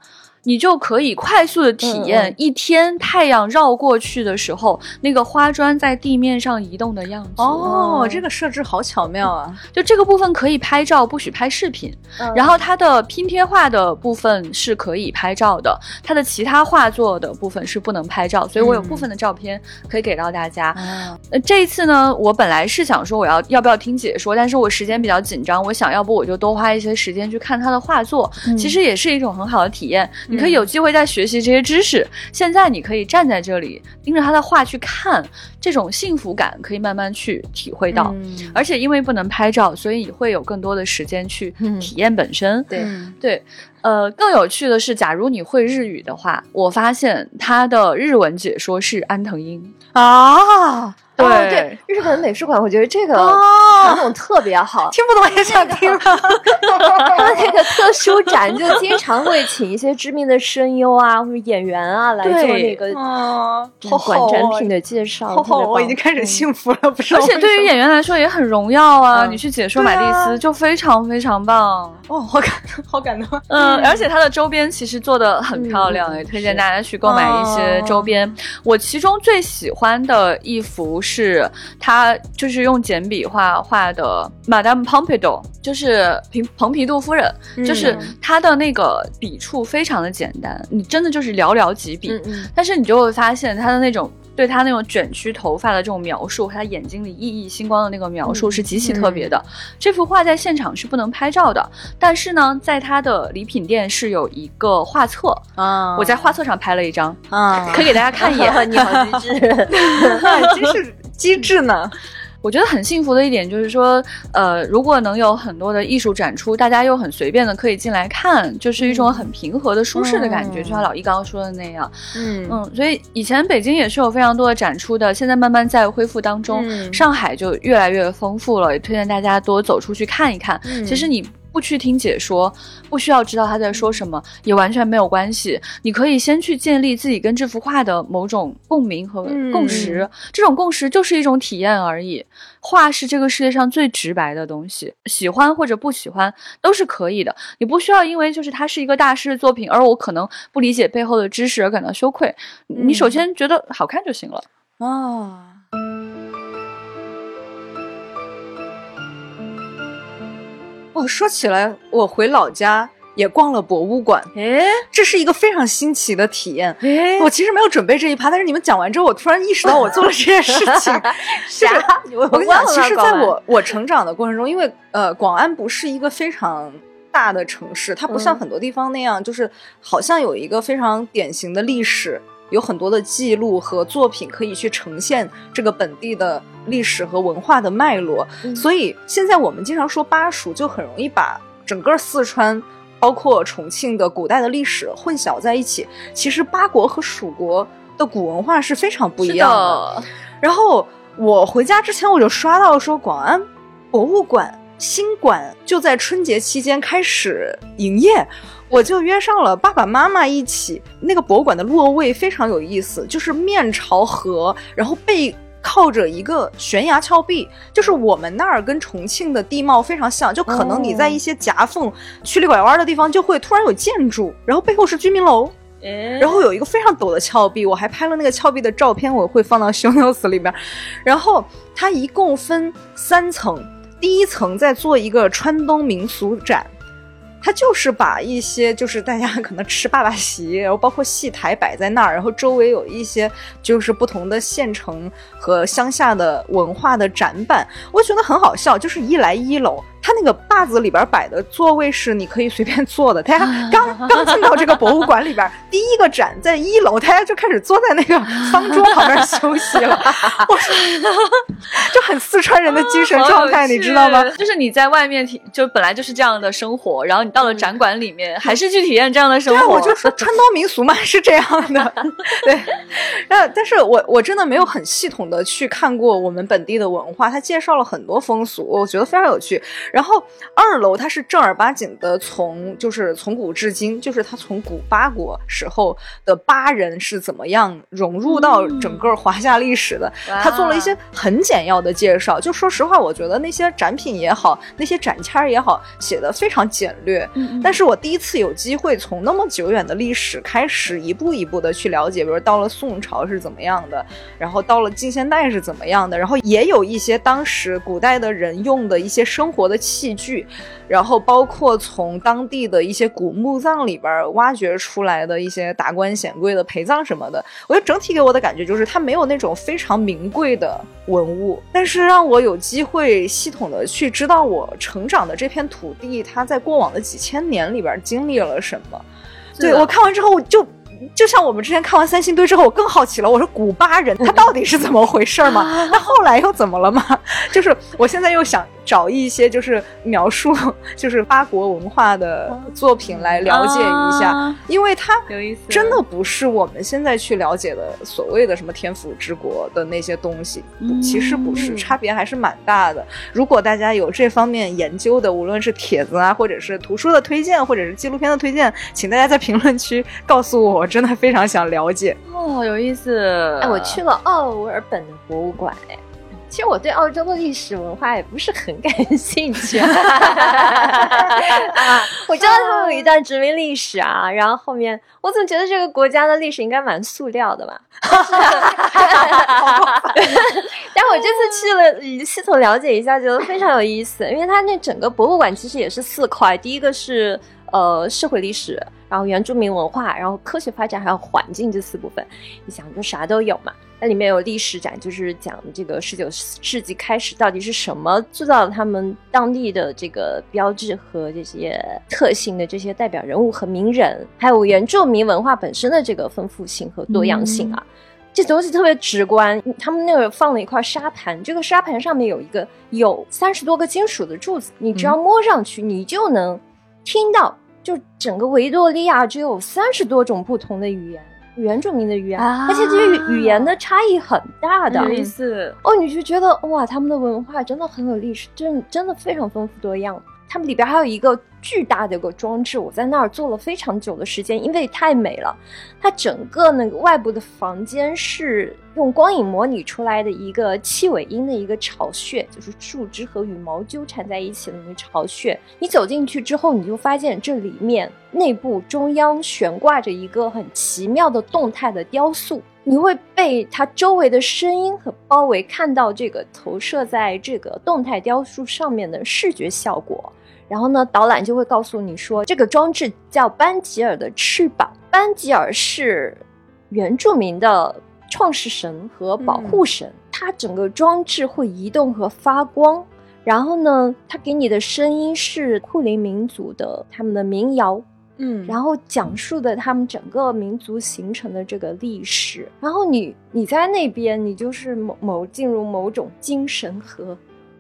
你就可以快速的体验一天太阳绕过去的时候，那个花砖在地面上移动的样子。哦，嗯这个设置好巧妙啊！就这个部分可以拍照，不许拍视频。嗯然后它的拼贴画的部分是可以拍照的，它的其他画作的部分是不能拍照，所以我有部分的照片可以给到大家。啊，呃，这一次呢，我本来是想说我要要不要听解说，但是我时间比较紧张，我想要不我就多花一些时间去看他的画作，其实也是一种很好的体验。你可以有机会再学习这些知识。现在你可以站在这里盯着他的画去看，这种幸福感可以慢慢去体会到。嗯而且因为不能拍照，所以你会有更多的时间去嗯体验本身。对嗯对，呃，更有趣的是，假如你会日语的话，我发现他的日文解说是安藤英。啊，对、哦对，日本美术馆，我觉得这个哦传统特别好。听不懂也想听了。他的那个特殊展就经常会请一些知名的声优啊或者演员啊来做那个嗯，就是好好馆展哦品的介绍，好好，特别棒我已经开始嗯幸福了，不是？而且对于演员来说也很荣耀啊！嗯你去解说买丽对啊丝就非常非常棒。哦，好感好感动。嗯，而且它的周边其实做的很漂亮，嗯也推荐大家去购买一些周边。我其中最喜欢的一幅是它就是用简笔画画的 Madame Pompadour，就是平蓬皮杜夫人，就是他的那个笔触非常的简单，你真的就是寥寥几笔，但是你就会发现他的那种。对他那种卷曲头发的这种描述，他眼睛里熠熠星光的那个描述是极其特别的。这幅画在现场是不能拍照的，但是呢，在他的礼品店是有一个画册，啊我在画册上拍了一张，啊，可以给大家看一眼。你好机智，机智机制呢。我觉得很幸福的一点就是说，呃，如果能有很多的艺术展出，大家又很随便的可以进来看，就是一种很平和的、舒适的感觉，嗯就像老易刚刚说的那样。嗯嗯，所以以前北京也是有非常多的展出的，现在慢慢在恢复当中。嗯上海就越来越丰富了，也推荐大家多走出去看一看。嗯其实你。不去听解说，不需要知道他在说什么，也完全没有关系。你可以先去建立自己跟这幅画的某种共鸣和嗯共识，这种共识就是一种体验而已。画是这个世界上最直白的东西，喜欢或者不喜欢都是可以的。你不需要因为就是它是一个大师的作品，而我可能不理解背后的知识而感到羞愧。你首先觉得好看就行了。啊。哦，说起来，我回老家也逛了博物馆，诶这是一个非常新奇的体验。诶我其实没有准备这一趴，但是你们讲完之后，我突然意识到我做了这件事情。啥？我我跟你讲，其实在我我成长的过程中，因为呃，广安不是一个非常大的城市，它不像嗯很多地方那样，就是好像有一个非常典型的历史，有很多的记录和作品可以去呈现这个本地的历史和文化的脉络。嗯所以现在我们经常说巴蜀，就很容易把整个四川。包括重庆的古代的历史混淆在一起，其实八国和蜀国的古文化是非常不一样的。的，然后我回家之前我就刷到说广安博物馆新馆就在春节期间开始营业，我就约上了爸爸妈妈一起。那个博物馆的落位非常有意思，就是面朝河，然后背。靠着一个悬崖峭壁，就是我们那儿跟重庆的地貌非常像，就可能你在一些夹缝、曲里拐弯的地方就会突然有建筑，然后背后是居民楼，然然后有一个非常陡的峭壁，我还拍了那个峭壁的照片，我会放到 show notes 里边。然后它一共分三层，第一层在做一个川东民俗展。他就是把一些就是大家 可能吃爸爸席，然后包括戏台摆在那儿，然后周围有一些就是不同的县城和乡下的文化的展板，我觉得很好笑。就是一来一楼，它那个坝子里边摆的座位是你可以随便坐的。大家刚刚进到这个博物馆里边，第一个展在一楼，大家就开始坐在那个 方桌旁边休息了。我说，就很四川人的精神 状态，你知道吗？？就是你在外面体就本来就是这样的生活，然后你到了展馆里面还是去体验这样的生活对。我就说川东民俗嘛是这样的，对。呃，但是我我真的没有很系统的去看过我们本地的文化，他介绍了很多风俗，我觉得非常有趣。然后二楼它是正儿八经的从就是从古至今，就是他从古八国时候的巴人是怎么样融入到整个华夏历史的，哇他做了一些很简要的介绍。就说实话，我觉得那些展品也好，那些展签儿也好，写的非常简略。嗯但是我第一次有机会从那么久远的历史开始，一步一步的去了解，比如到了宋朝是怎么样的，然后到了近现代是怎么样的，然后也有一些当时古代的人用的一些生活的器具，然后包括从当地的一些古墓葬里边挖掘出来的一些达官显贵的陪葬什么的。我觉得整体给我的感觉就是它没有那种非常名贵的文物，但是让我有机会系统的去知道我成长的这片土地，它在过往的几千年里边经历了什么。对我看完之后，我就就像我们之前看完三星堆之后，我更好奇了，我说古巴人他到底是怎么回事儿嘛？他后来又怎么了嘛？就是我现在又想找一些就是描述 就是八国文化的作品来了解一下，啊因为它真的不是我们现在去了解的所谓的什么天府之国的那些东西，嗯其实不是，差别还是蛮大的。如果大家有这方面研究的，无论是帖子啊，或者是图书的推荐，或者是纪录片的推荐，请大家在评论区告诉，我真的非常想了解。哦，有意思。哎，我去了奥尔本的博物馆，哎，其实我对澳洲的历史文化也不是很感兴趣。啊，我知道他们有一段殖民历史啊，然后后面我总觉得这个国家的历史应该蛮塑料的吧。但我这次去了，系统了解一下，觉得非常有意思，因为它那整个博物馆其实也是四块，第一个是呃社会历史，然后原住民文化，然后科学发展还有环境这四部分，你想就啥都有嘛。那里面有历史展，就是讲这个十九世纪开始到底是什么塑造了他们当地的这个标志和这些特性的这些代表人物和名人，还有原住民文化本身的这个丰富性和多样性啊。这东西特别直观，他们那个放了一块沙盘，这个沙盘上面有一个有三十多个金属的柱子，你只要摸上去，你就能听到，就整个维多利亚只有三十多种不同的语言，原住民的语言，啊而且这些语语言的差异很大的。有意思。哦，你就觉得哇，他们的文化真的很有历史，真真的非常丰富多样。他们里边还有一个巨大的一个装置，我在那儿坐了非常久的时间，因为太美了。它整个那个外部的房间是用光影模拟出来的一个七尾鹰的一个巢穴，就是树枝和羽毛纠缠在一起的那个巢穴。你走进去之后，你就发现这里面内部中央悬挂着一个很奇妙的动态的雕塑。你会被它周围的声音和包围，看到这个投射在这个动态雕塑上面的视觉效果。然后呢，导览就会告诉你说，这个装置叫班吉尔的翅膀。班吉尔是原住民的创世神和保护神，它整个装置会移动和发光。然后呢，它给你的声音是库林民族的他们的民谣，嗯然后讲述的他们整个民族形成的这个历史。然后你你在那边，你就是某某进入某种精神和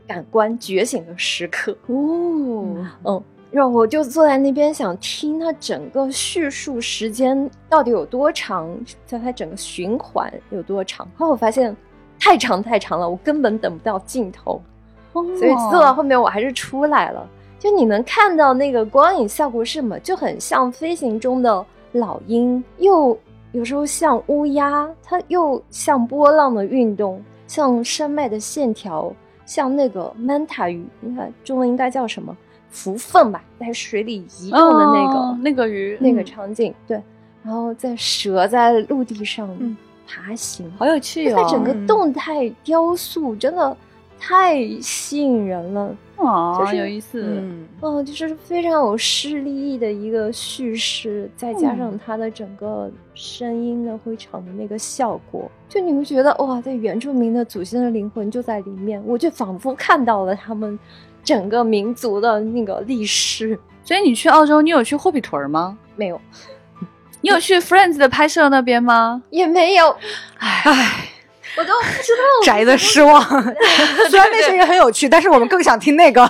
感官觉醒的时刻。哦，嗯，然后我就坐在那边想听它整个叙述时间到底有多长，在它整个循环有多长。后来我发现太长太长了，我根本等不到尽头。所以坐到后面我还是出来了。就你能看到那个光影效果是什么，就很像飞行中的老鹰，又有时候像乌鸦，它又像波浪的运动，像山脉的线条，像那个 manta 鱼，你看中文应该叫什么？浮凤吧，在水里移动的那个、哦那个鱼，那个嗯场景，对。然后在蛇在陆地上嗯爬行，好有趣哦。它整个动态雕塑真的太吸引人了。哦，就是有意思。嗯哦，就是非常有诗立意的一个叙事，再加上它的整个声音的会场的那个效果，就你会觉得哇，在原住民的祖先的灵魂就在里面，我就仿佛看到了他们整个民族的那个历史。所以你去澳洲，你有去霍比屯吗？没有，你有去 Friends 的拍摄那边吗？也没有，唉，我都不知道宅的失望。虽然那些也很有趣，但是我们更想听那个。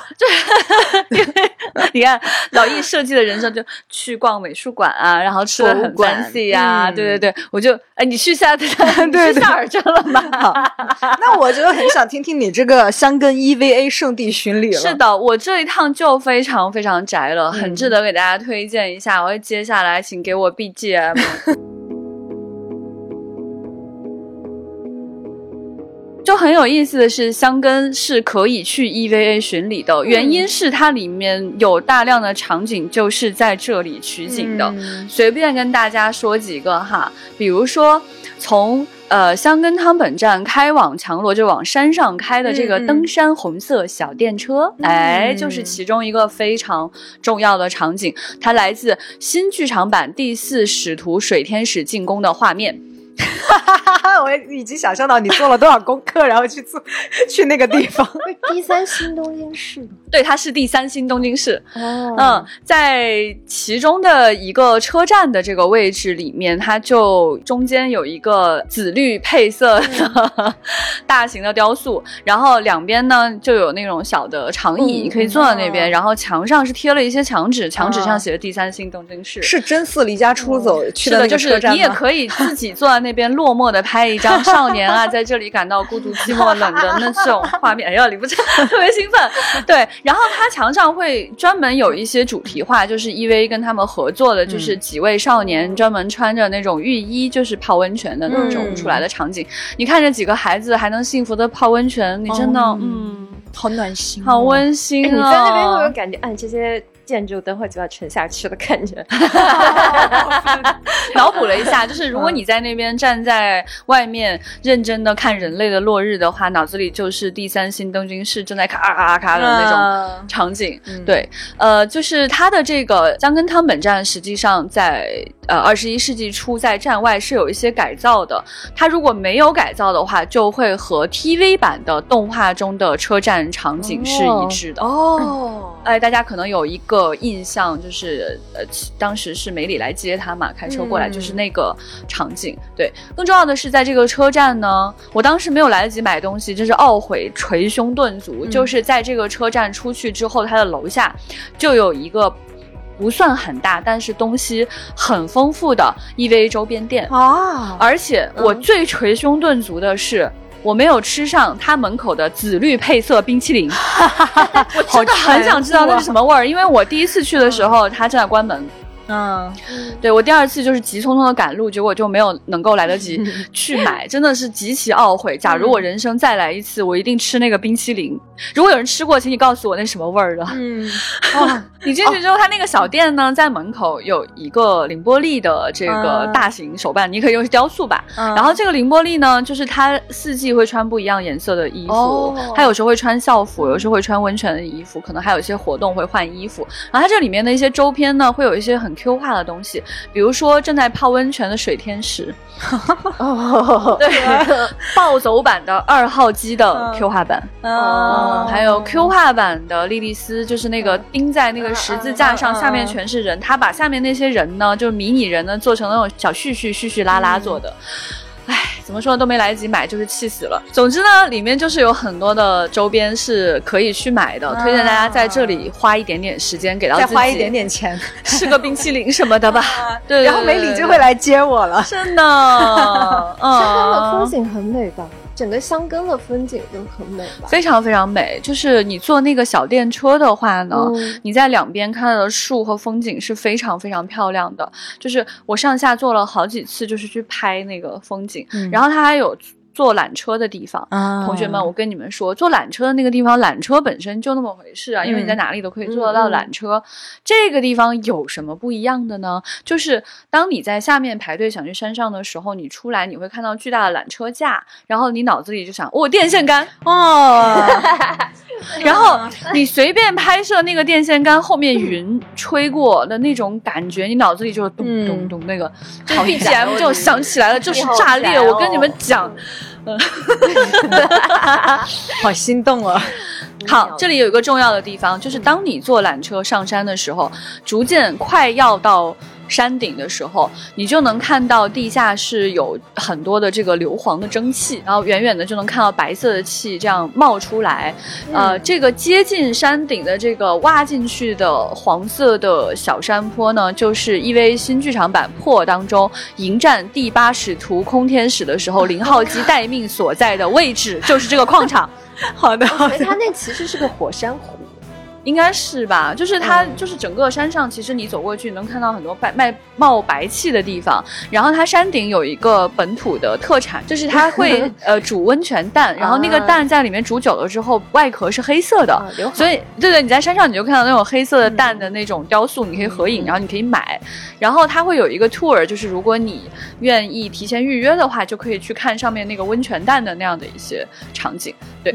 你看 老易设计的人生，就去逛美术馆啊，然后吃的很博物馆 fancy 啊，嗯对对对，我就哎，你去下，你对去夏尔镇了吗？那我就很想听听你这个香根 EVA 圣地巡礼了。是的，我这一趟就非常非常宅了，很嗯值得给大家推荐一下。我接下来请给我 BGM。就很有意思的是，香根是可以去 EVA 巡礼的，原因是它里面有大量的场景就是在这里取景的。嗯随便跟大家说几个哈，比如说从呃香根汤本站开往强罗，就往山上开的这个登山红色小电车，哎，就是其中一个非常重要的场景，它来自新剧场版第四使徒水天使进攻的画面。我已经想象到你做了多少功课，然后去做 去那个地方。第三新东京市对，它是第三新东京市。哦。嗯，在其中的一个车站的这个位置里面，它就中间有一个紫绿配色的 大型的雕塑，然后两边呢就有那种小的长椅嗯可以坐在那边，哦然后墙上是贴了一些墙纸，墙纸上写着第三新东京市。是真似离家出走去是的，那就是你也可以自己坐在那边落寞的拍一张少年啊，在这里感到孤独、寂寞、冷的 那种画面。哎呀，李不真特别兴奋。对，然后他墙上会专门有一些主题画，就是 EV 跟他们合作的，就是几位少年专门穿着那种浴衣，就是泡温泉的那种嗯出来的场景。你看这几个孩子还能幸福的泡温泉，你真的哦嗯，好暖心哦，好温馨哎，啊！你在那边会不会感觉，哎，这些建筑等会就要沉下去的感觉？脑补了一下，就是如果你在那边站在外面认真的看人类的落日的话，脑子里就是第三新东京市正在咔咔咔的那种种场景。嗯对，呃，就是它的这个江根汤本站，实际上在呃二十一世纪初在站外是有一些改造的。它如果没有改造的话，就会和 TV 版的动画中的车站场景是一致的。哦，哎，大家可能有一个印象，就是呃，当时是梅里来接他嘛，开车过来，嗯就是那个场景。对，更重要的是，在这个车站呢，我当时没有来得及买东西，真是懊悔捶胸顿足。嗯就是在这个车站出去之后，它的楼下就有一个不算很大，但是东西很丰富的 EVA 周边店。啊，而且我嗯最捶胸顿足的是。我没有吃上它门口的紫绿配色冰淇淋，我 真的很想知道那是什么味儿，因为我第一次去的时候它正在关门，嗯，对我第二次就是急匆匆的赶路，结果就没有能够来得及 去买，真的是极其懊悔。假如我人生再来一次，我一定吃那个冰淇淋。如果有人吃过，请你告诉我那是什么味儿的。嗯，你进去之后，它那个小店呢，在门口有一个凌波丽的这个嗯大型手办，你可以用雕塑吧。然然后这个凌波丽呢，就是它四季会穿不一样颜色的衣服，哦它有时候会穿校服，有时候会穿温泉的衣服，可能还有一些活动会换衣服。然后它这里面的一些周边呢，会有一些很 Q 化的东西，比如说正在泡温泉的水天使，哦，对，暴走版的二号机的嗯。Q 化版，哦还有 Q 化版的莉莉丝，就是那个钉在那个十字架上，下面全是人，他把下面那些人呢，就是迷你人呢，做成那种小絮絮絮絮拉拉做的。唉，怎么说都没来得及买，就是气死了。总之呢，里面就是有很多的周边是可以去买的，啊推荐大家在这里花一点点时间，给到自己再花一点点钱，吃个冰淇淋什么的吧。对，对然后梅里就会。来接我了。对对真的，香根的风嗯，景很美吧？整个香根的风景都很美吧？非常非常美。就是你坐那个小电车的话呢，嗯你在两边看到的树和风景是非常非常漂亮的。就是我上下坐了好几次，就是去拍那个风景，嗯然后它还有坐缆车的地方。啊同学们，我跟你们说，坐缆车的那个地方，缆车本身就那么回事啊，因为你在哪里都可以坐得到缆车。这个地方有什么不一样的呢？就是当你在下面排队想去山上的时候，你出来你会看到巨大的缆车架，然后你脑子里就想，哦，电线杆，哦，然后你随便拍摄那个电线杆后面云吹过的那种感觉，你脑子里就是咚嗯咚咚那个，就 BGM 就响起来了，就是炸裂。我跟你们讲，嗯 好心动啊！好，这里有一个重要的地方，就是当你坐缆车上山的时候，逐渐快要到山顶的时候，你就能看到地下是有很多的这个硫磺的蒸汽，然后远远的就能看到白色的气这样冒出来。呃，这个接近山顶的这个挖进去的黄色的小山坡呢，就是 EVA 新剧场版破当中迎战第八使徒空天使的时候，零号机待命所在的位置，就是这个矿场。好的，它那其实是个火山湖。应该是吧，就是它，嗯就是整个山上，其实你走过去能看到很多白卖冒白气的地方。然后它山顶有一个本土的特产，就是它会 呃煮温泉蛋，然后那个啊蛋在里面煮久了之后，外壳是黑色的。啊，所以，对对，你在山上你就看到那种黑色的蛋的那种雕塑，你可以合影，然后你可以买。然后它会有一个 tour，就是如果你愿意提前预约的话，就可以去看上面那个温泉蛋的那样的一些场景。对，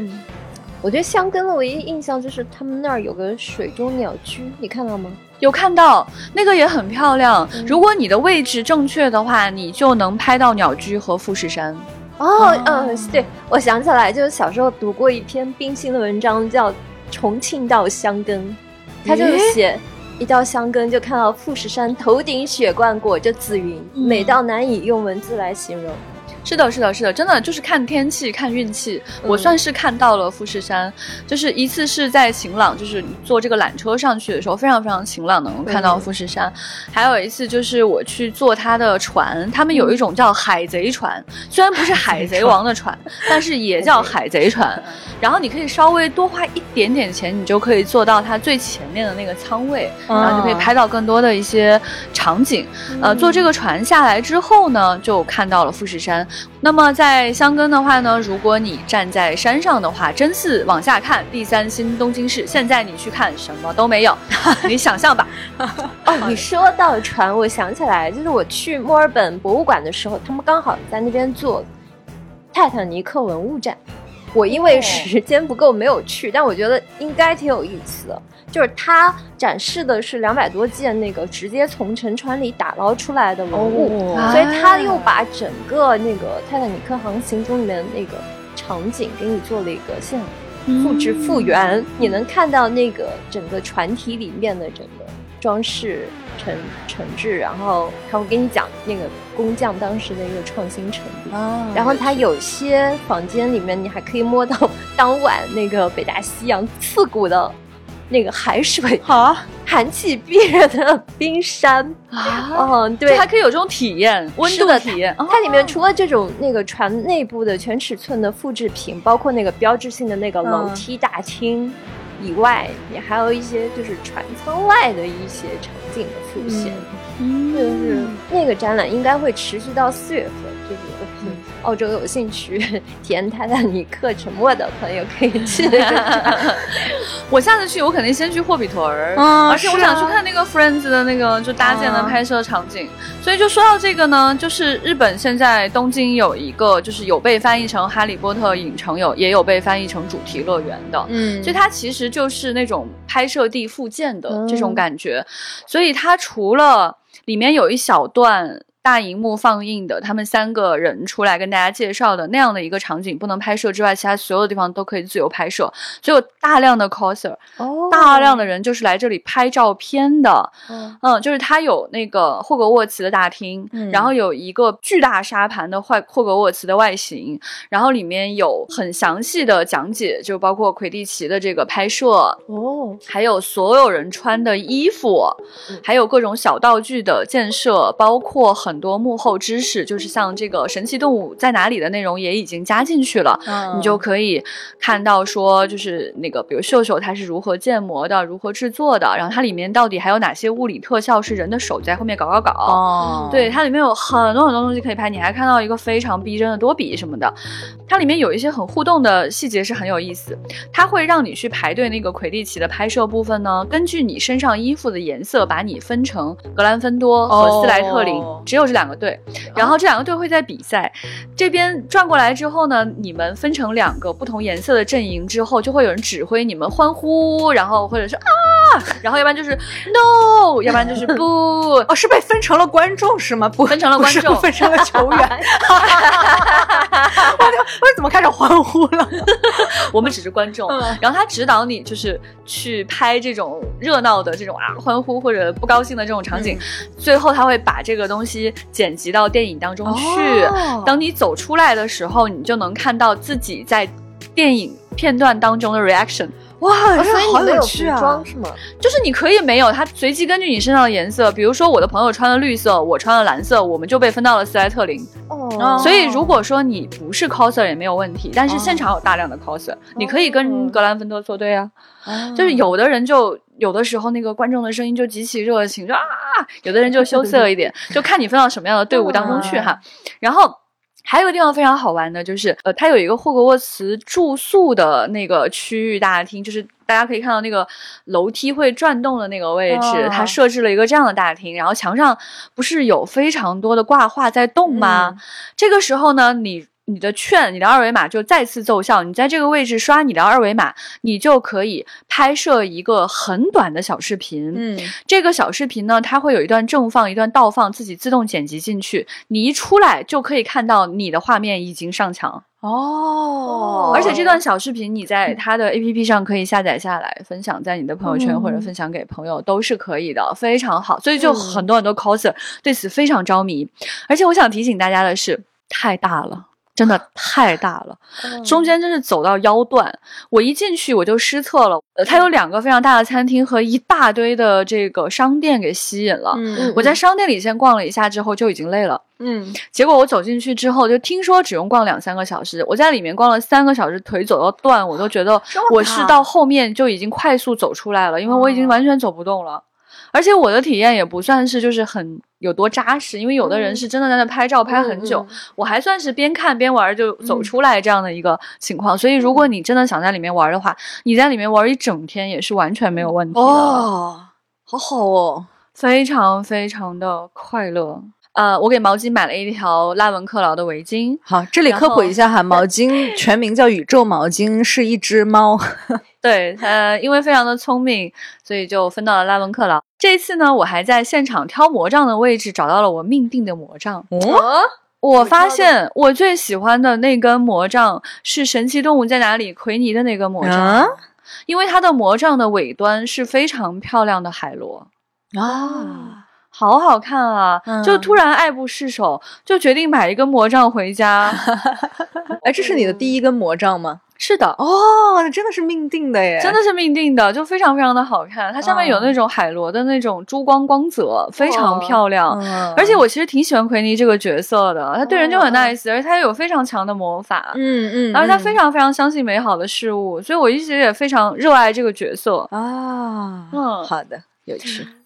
我觉得香根的唯一印象就是他们那儿有个水中鸟居，你看到吗？有看到那个也很漂亮。嗯如果你的位置正确的话，你就能拍到鸟居和富士山。哦，嗯，对，我想起来，就是小时候读过一篇冰心的文章，叫《重庆到香根》，他就诶写一到香根就看到富士山头顶雪冠裹着紫云，嗯美到难以用文字来形容。是的，是的，是的，真的就是看天气、看运气。嗯我算是看到了富士山，就是一次是在晴朗，就是坐这个缆车上去的时候，非常非常晴朗，能够看到富士山。还有一次就是我去坐他的船，他们有一种叫海贼船，虽然不是海贼王的船，但是也叫海贼船。然后你可以稍微多花一点点钱，你就可以坐到它最前面的那个舱位，然后就可以拍到更多的一些场景。呃，坐这个船下来之后呢，就看到了富士山。那么在箱根的话呢，如果你站在山上的话，真寺往下看，第三新东京市。现在你去看什么都没有，你想象吧。哦，你说到船，我想起来，就是我去墨尔本博物馆的时候，他们刚好在那边做泰坦尼克文物展。我因为时间不够没有去，但我觉得应该挺有意思的。就是它展示的是两百多件那个直接从沉船里打捞出来的文物，哦所以它又把整个那个泰坦尼克航行中里面那个场景给你做了一个现复制复原，你能看到那个整个船体里面的整个装饰陈陈制，然后他会给你讲那个工匠当时的一个创新程度。啊然后他有些房间里面，你还可以摸到当晚那个北大西洋刺骨的那个海水，好，寒气逼人的冰山。啊，嗯，对就还，可以有这种体验，温度的体验。哦它里面除了这种那个船内部的全尺寸的复制品，包括那个标志性的那个楼梯大厅以外，也还有一些就是船舱外的一些场景的复现。就是那个展览应该会持续到四月份，就是澳洲有兴趣 体验泰坦尼克沉没的朋友可以去。我下次去，我肯定先去霍比特儿，嗯而且我想去看那个 Friends 的那个就搭建的啊拍摄场景。所以就说到这个呢，就是日本现在东京有一个，就是有被翻译成《哈利波特》影城，有也有被翻译成主题乐园的。嗯所以它其实就是那种拍摄地附件的嗯这种感觉，所以它除了里面有一小段大荧幕放映的，他们三个人出来跟大家介绍的那样的一个场景不能拍摄之外，其他所有的地方都可以自由拍摄，所以有大量的 coser，哦。大量的人就是来这里拍照片的。嗯。嗯，就是它有那个霍格沃茨的大厅，嗯然后有一个巨大沙盘的坏霍格沃茨的外形，然后里面有很详细的讲解，就包括魁地奇的这个拍摄，哦，还有所有人穿的衣服，还有各种小道具的建设，包括很多幕后知识，就是像这个神奇动物在哪里的内容也已经加进去了。嗯你就可以看到说，就是那个，比如秀秀它是如何建模的，如何制作的，然后它里面到底还有哪些物理特效是人的手在后面搞搞搞。哦，对，它里面有很多很多东西可以拍，你还看到一个非常逼真的多比什么的。它里面有一些很互动的细节是很有意思，它会让你去排队那个魁地奇的拍摄部分呢，根据你身上衣服的颜色，把你分成格兰芬多和斯莱特林，哦只有这两个队。然后这两个队会在比赛，这边转过来之后呢，你们分成两个不同颜色的阵营之后，就会有人指挥你们欢呼，然后或者是啊，然后要不然就是 no，要不然就是不。哦，是被分成了观众是吗？不分成了观众分成了球员。我就我怎么开始欢呼了？我们只是观众，嗯然后他指导你就是去拍这种热闹的这种啊欢呼或者不高兴的这种场景，最后他会把这个东西剪辑到电影当中去。哦当你走出来的时候，你就能看到自己在电影片段当中的 reaction。哇，所以你们有趣啊！服装是吗？就是你可以没有，它随机根据你身上的颜色，比如说我的朋友穿了绿色，我穿了蓝色，我们就被分到了斯莱特林。哦所以如果说你不是 coser 也没有问题，但是现场有大量的 coser，、你可以跟格兰芬多作对啊。就是有的人就有的时候那个观众的声音就极其热情，就啊，有的人就羞涩一点，就看你分到什么样的队伍当中去哈。然后。还有个地方非常好玩的，就是呃，它有一个霍格沃茨住宿的那个区域大厅，就是大家可以看到那个楼梯会转动的那个位置，哦它设置了一个这样的大厅，然后墙上不是有非常多的挂画在动吗？这个时候呢，你你的券，你的二维码就再次奏效。你在这个位置刷你的二维码，你就可以拍摄一个很短的小视频。嗯，这个小视频呢，它会有一段正放，一段倒放，自己自动剪辑进去。你一出来就可以看到你的画面已经上墙。哦，而且这段小视频你在它的 APP 上可以下载下来，分享在你的朋友圈或者分享给朋友都是可以的，非常好。所以就很多很多 coser 对此非常着迷。而且我想提醒大家的是，太大了。真的太大了，中间真是走到腰断。我一进去我就失策了。呃，它有两个非常大的餐厅和一大堆的这个商店给吸引了。嗯我在商店里先逛了一下之后就已经累了。嗯，结果我走进去之后，就听说只用逛两三个小时，我在里面逛了三个小时，腿走到断，我都觉得我是到后面就已经快速走出来了，因为我已经完全走不动了。而且我的体验也不算是就是很有多扎实，因为有的人是真的在那拍照拍很久，我还算是边看边玩就走出来这样的一个情况。所以如果你真的想在里面玩的话，你在里面玩一整天也是完全没有问题的。哦，好好哦，非常非常的快乐。呃，我给毛巾买了一条拉文克劳的围巾。好，这里科普一下哈，毛巾 全名叫宇宙毛巾，是一只猫。对它，因为非常的聪明，所以就分到了拉文克劳。这次呢，我还在现场挑魔杖的位置找到了我命定的魔杖。哦，我发现我最喜欢的那根魔杖是《神奇动物在哪里》奎尼的那根魔杖，啊因为它的魔杖的尾端是非常漂亮的海螺。啊，好好看啊！嗯就突然爱不释手，就决定买一根魔杖回家。哎，这是你的第一根魔杖吗？是的，哦，那真的是命定的耶，真的是命定的，就非常非常的好看。它上面有那种海螺的那种珠光光泽，非常漂亮。嗯而且我其实挺喜欢奎尼这个角色的，他对人就很 nice，而且他又有非常强的魔法，嗯嗯，而且他非常非常相信美好的事物，所以我一直也非常热爱这个角色。啊，嗯好的，有趣。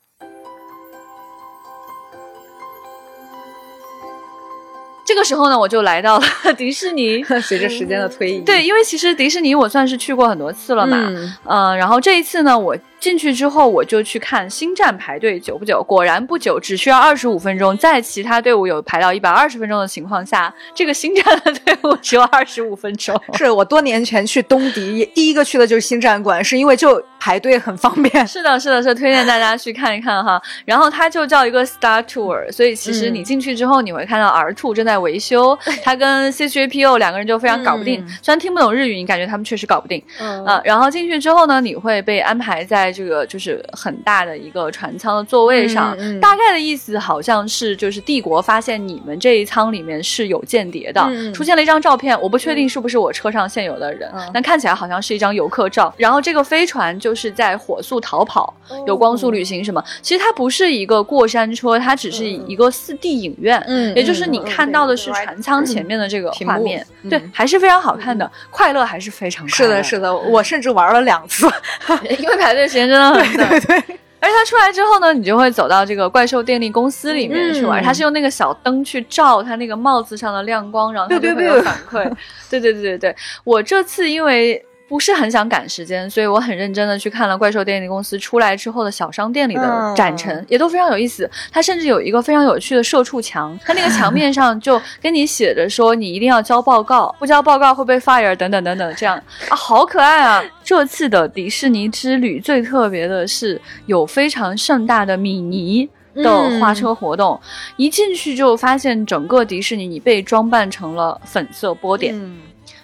这个时候呢，我就来到了 迪士尼。随着时间的推移，对，因为其实迪士尼我算是去过很多次了嘛，嗯嗯、然后这一次呢，我进去之后我就去看星战排队久不久，果然不久，只需要二十五分钟。在其他队伍有排到一百二十分钟的情况下，这个星战的队伍只有二十五分钟。是我多年前去东迪，第一个去的就是星战馆，是因为就排队很方便。是的，是的，是的推荐大家去看一看哈。然后它就叫一个 Star Tour，所以其实你进去之后，你会看到 R Two 正在维修，他跟 C G P O 两个人就非常搞不定。嗯虽然听不懂日语，你感觉他们确实搞不定。嗯啊，然后进去之后呢，你会被安排在这个就是很大的一个船舱的座位上，大概的意思好像是就是帝国发现你们这一舱里面是有间谍的，嗯出现了一张照片，我不确定是不是我车上现有的人，嗯但看起来好像是一张游客照。然后这个飞船就是在火速逃跑，有光速旅行什么，其实它不是一个过山车，它只是一个四 D 影院，嗯也就是你嗯看到的是船舱前面的这个画面，嗯对，还是非常好看的，快乐还是非常是的，是的，我甚至玩了两次。因为排队时间真的很短。对对，而且它出来之后呢，你就会走到这个怪兽电力公司里面去玩。嗯它是用那个小灯去照它那个帽子上的亮光，然后它就会有反馈。对对对对对，我这次因为。不是很想赶时间，所以我很认真的去看了怪兽电力公司出来之后的小商店里的嗯展陈，也都非常有意思。它甚至有一个非常有趣的社畜墙，它那个墙面上就跟你写着说你一定要交报告，不交报告会被 fire 等等等等，这样啊，好可爱啊！这次的迪士尼之旅最特别的是有非常盛大的米妮。的花车活动，一进去就发现整个迪士尼你被装扮成了粉色波点，嗯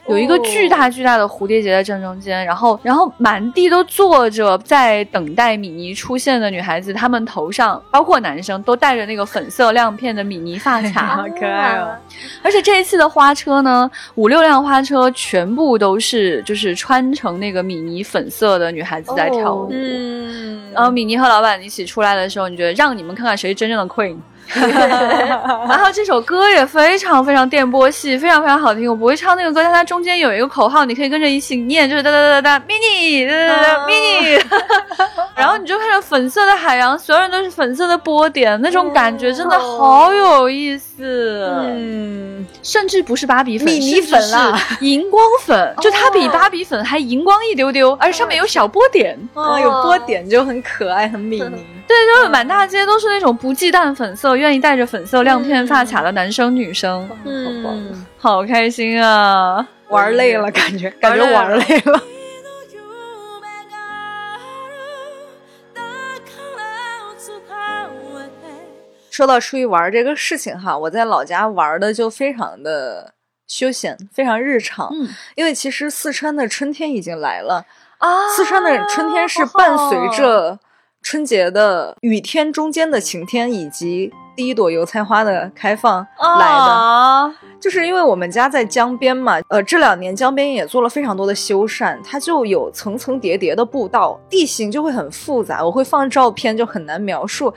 有一个巨大巨大的蝴蝶结在正中间，然后然后满地都坐着在等待米妮出现的女孩子，她们头上包括男生都戴着那个粉色亮片的米妮发卡，好可爱哦。而且这一次的花车呢，五六辆花车全部都是就是穿成那个米妮粉色的女孩子在跳舞。哦嗯，然后米妮和老板一起出来的时候，你觉得让你们看看谁是真正的 queen。然后这首歌也非常非常电波系，非常非常好听。我不会唱那个歌，但它中间有一个口号，你可以跟着一起念，就是哒哒哒哒哒 mini 哒哒哒 mini。然后你就看着粉色的海洋，所有人都是粉色的波点，那种感觉真的好有意思。嗯，甚至不是芭比粉，米米粉啦，荧光粉，就它比芭比粉还荧光一丢丢，而且上面有小波点，啊，有波点就很可爱，很米妮。对，就是满大街都是那种不忌惮粉色，愿意带着粉色亮片发卡的男生女生。嗯，好开心啊！玩累了，感觉感觉玩累了。说到出去玩这个事情哈，我在老家玩的就非常的休闲，非常日常。嗯，因为其实四川的春天已经来了啊，四川的春天是伴随着春节的雨天中间的晴天，以及第一朵油菜花的开放来的。啊就是因为我们家在江边嘛，呃，这两年江边也做了非常多的修缮，它就有层层叠叠的步道，地形就会很复杂，我会放照片就很难描述。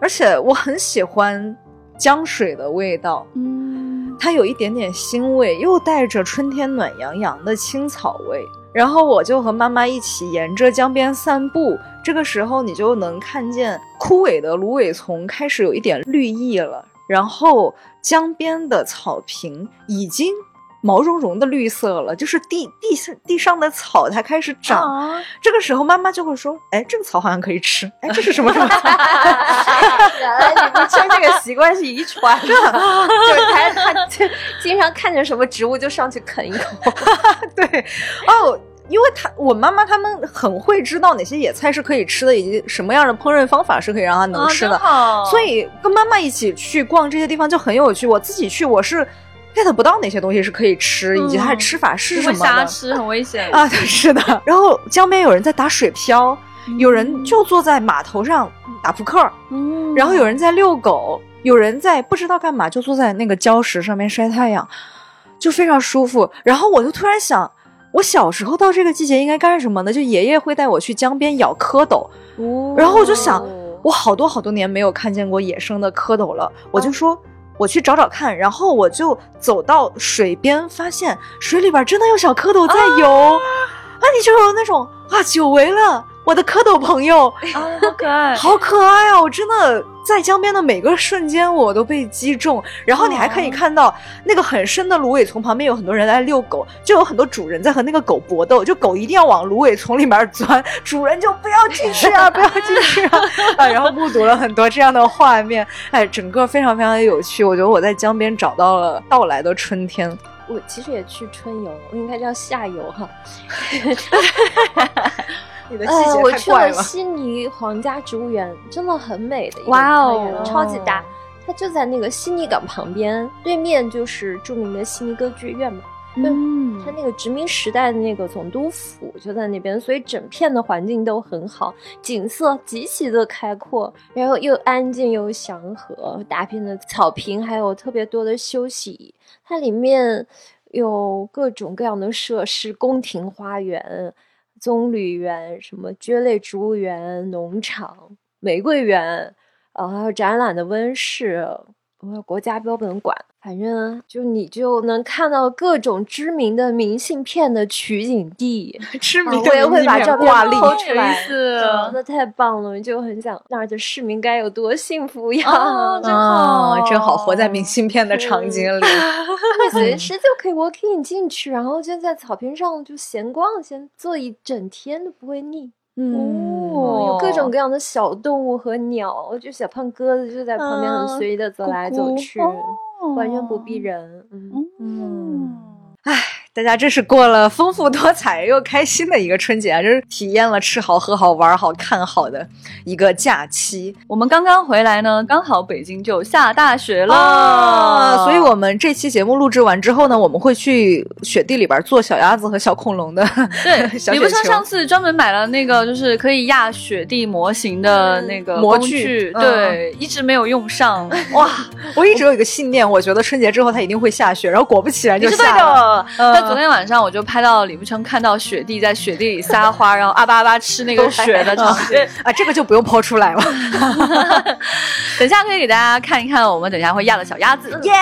而且我很喜欢江水的味道，嗯，它有一点点腥味，又带着春天暖洋洋的青草味。然后我就和妈妈一起沿着江边散步，这个时候你就能看见枯萎的芦苇丛开始有一点绿意了，然后江边的草坪已经毛茸茸的绿色了，就是地地上地上的草它开始长。啊这个时候妈妈就会说：“哎，这个草好像可以吃。哎，这是什么什么草？” 原来你不吃这个习惯是遗传的，就是他他就经常看见什么植物就上去啃一口。对，哦，因为他我妈妈他们很会知道哪些野菜是可以吃的，以及什么样的烹饪方法是可以让它能啊吃的。所以跟妈妈一起去逛这些地方就很有趣。我自己去，我是 get 不到哪些东西是可以吃，以及它的吃法是什么的。瞎吃，很危险。啊，对，是的。然后江边有人在打水漂，有人就坐在码头上打扑克，嗯然后有人在遛狗，有人在不知道干嘛，就坐在那个礁石上面晒太阳，就非常舒服。然后我就突然想，我小时候到这个季节应该干什么呢？就爷爷会带我去江边咬蝌蚪，然后我就想，我好多好多年没有看见过野生的蝌蚪了，我就说。我去找找看，然后我就走到水边，发现水里边真的有小蝌蚪在游，啊，你就有那种啊，久违了，我的蝌蚪朋友，啊，好可爱。好可爱啊！我真的在江边的每个瞬间我都被击中，然后你还可以看到那个很深的芦苇丛旁边有很多人在遛狗，就有很多主人在和那个狗搏斗，就狗一定要往芦苇丛里面钻，主人就不要进去啊，不要进去啊！啊，然后目睹了很多这样的画面，哎，整个非常非常的有趣。我觉得我在江边找到了到来的春天。我其实也去春游，我应该叫夏游哈。你的呃，我去了。悉尼皇家植物园，真的很美的一个哇哦超级大。它就在那个悉尼港旁边，对面就是著名的悉尼歌剧院嘛。嗯它那个殖民时代的那个总督府就在那边，所以整片的环境都很好，景色极其的开阔，然后又安静又祥和，大片的草坪，还有特别多的休息椅。它里面有各种各样的设施，宫廷花园、棕榈园、什么蕨类植物园、农场、玫瑰园，呃，还有展览的温室，还有国家标本馆。反正就你就能看到各种知名的明信片的取景地，啊知名的我也会把照片片挂历抛出来，有意思真的太棒了，就很想那儿的市民该有多幸福呀！哦 真好啊，真好，活在明信片的场景里。会随时就可以 walk in 进去，然后就在草坪上就闲逛，闲坐一整天都不会腻。嗯哦，有各种各样的小动物和鸟，就小胖鸽子就在旁边很啊随意的走来走去，完全不逼人。嗯，嗯，唉，大家真是过了丰富多彩又开心的一个春节啊，真是体验了吃好、喝好、玩好、看好的一个假期我们刚刚回来呢，刚好北京就下大雪了，哦！所以，我们这期节目录制完之后呢，我们会去雪地里边做小鸭子和小恐龙的对，你不是雪球上次专门买了那个就是可以压雪地模型的那个模具对，一直没有用上。哇！我一直有一个信念，我觉得春节之后它一定会下雪，然后果不其然你就是下对了。的，嗯但昨天晚上我就拍到李富成看到雪地在雪地里撒花，然后阿巴阿巴吃那个雪的场景。啊，这个就不用抛出来了。等一下可以给大家看一看，我们等一下会压的小鸭子。耶，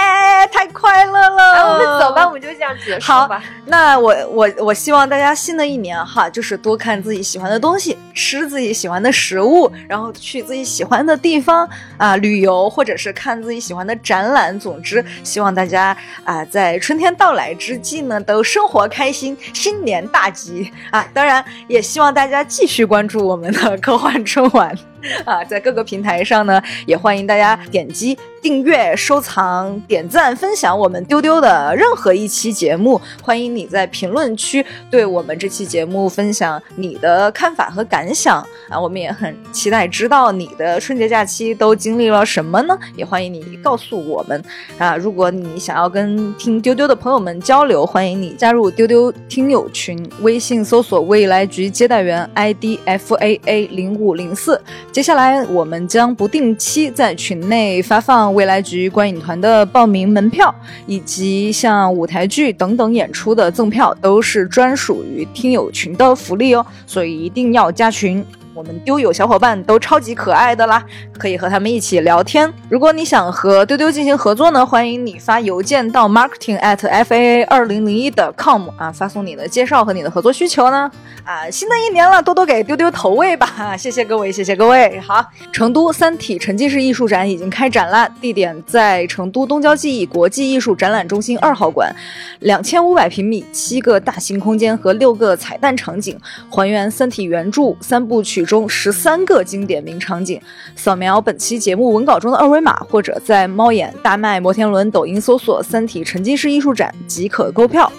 太快乐了！那，我们走吧，我们就这样结束好吧。那我我我希望大家新的一年哈，就是多看自己喜欢的东西，吃自己喜欢的食物，然后去自己喜欢的地方啊、旅游，或者是看自己喜欢的展览。总之，希望大家啊、在春天到来之际呢，都生活开心，新年大吉啊！当然，也希望大家继续关注我们的科幻春晚。啊，在各个平台上呢，也欢迎大家点击订阅、收藏、点赞、分享我们丢丢的任何一期节目。欢迎你在评论区对我们这期节目分享你的看法和感想啊！我们也很期待知道你的春节假期都经历了什么呢？也欢迎你告诉我们啊！如果你想要跟听丢丢的朋友们交流，欢迎你加入丢丢听友群，微信搜索“未来局接待员 ”ID F A A 零五零四。接下来，我们将不定期在群内发放未来局观影团的报名门票，以及像舞台剧等等演出的赠票，都是专属于听友群的福利哦，所以一定要加群。我们丢友小伙伴都超级可爱的啦，可以和他们一起聊天。如果你想和丢丢进行合作呢，欢迎你发邮件到 marketing at f a a 二零零一的 com 啊，发送你的介绍和你的合作需求呢。啊，新的一年了，多多给丢丢投喂吧！谢谢各位，谢谢各位。好，成都三体沉浸式艺术展已经开展啦，地点在成都东郊记忆国际艺术展览中心二号馆，两千五百平米，七个大型空间和六个彩蛋场景，还原《三体》原著三部曲中十三个经典名场景，扫描本期节目文稿中的二维码，或者在猫眼、大麦、摩天轮、抖音搜索“三体沉浸式艺术展”即可购票。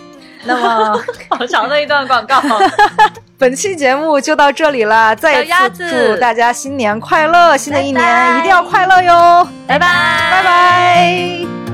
那么，好长的一段广告。本期节目就到这里啦！再次祝大家新年快乐，新的一年一定要快乐哟！拜拜，拜拜。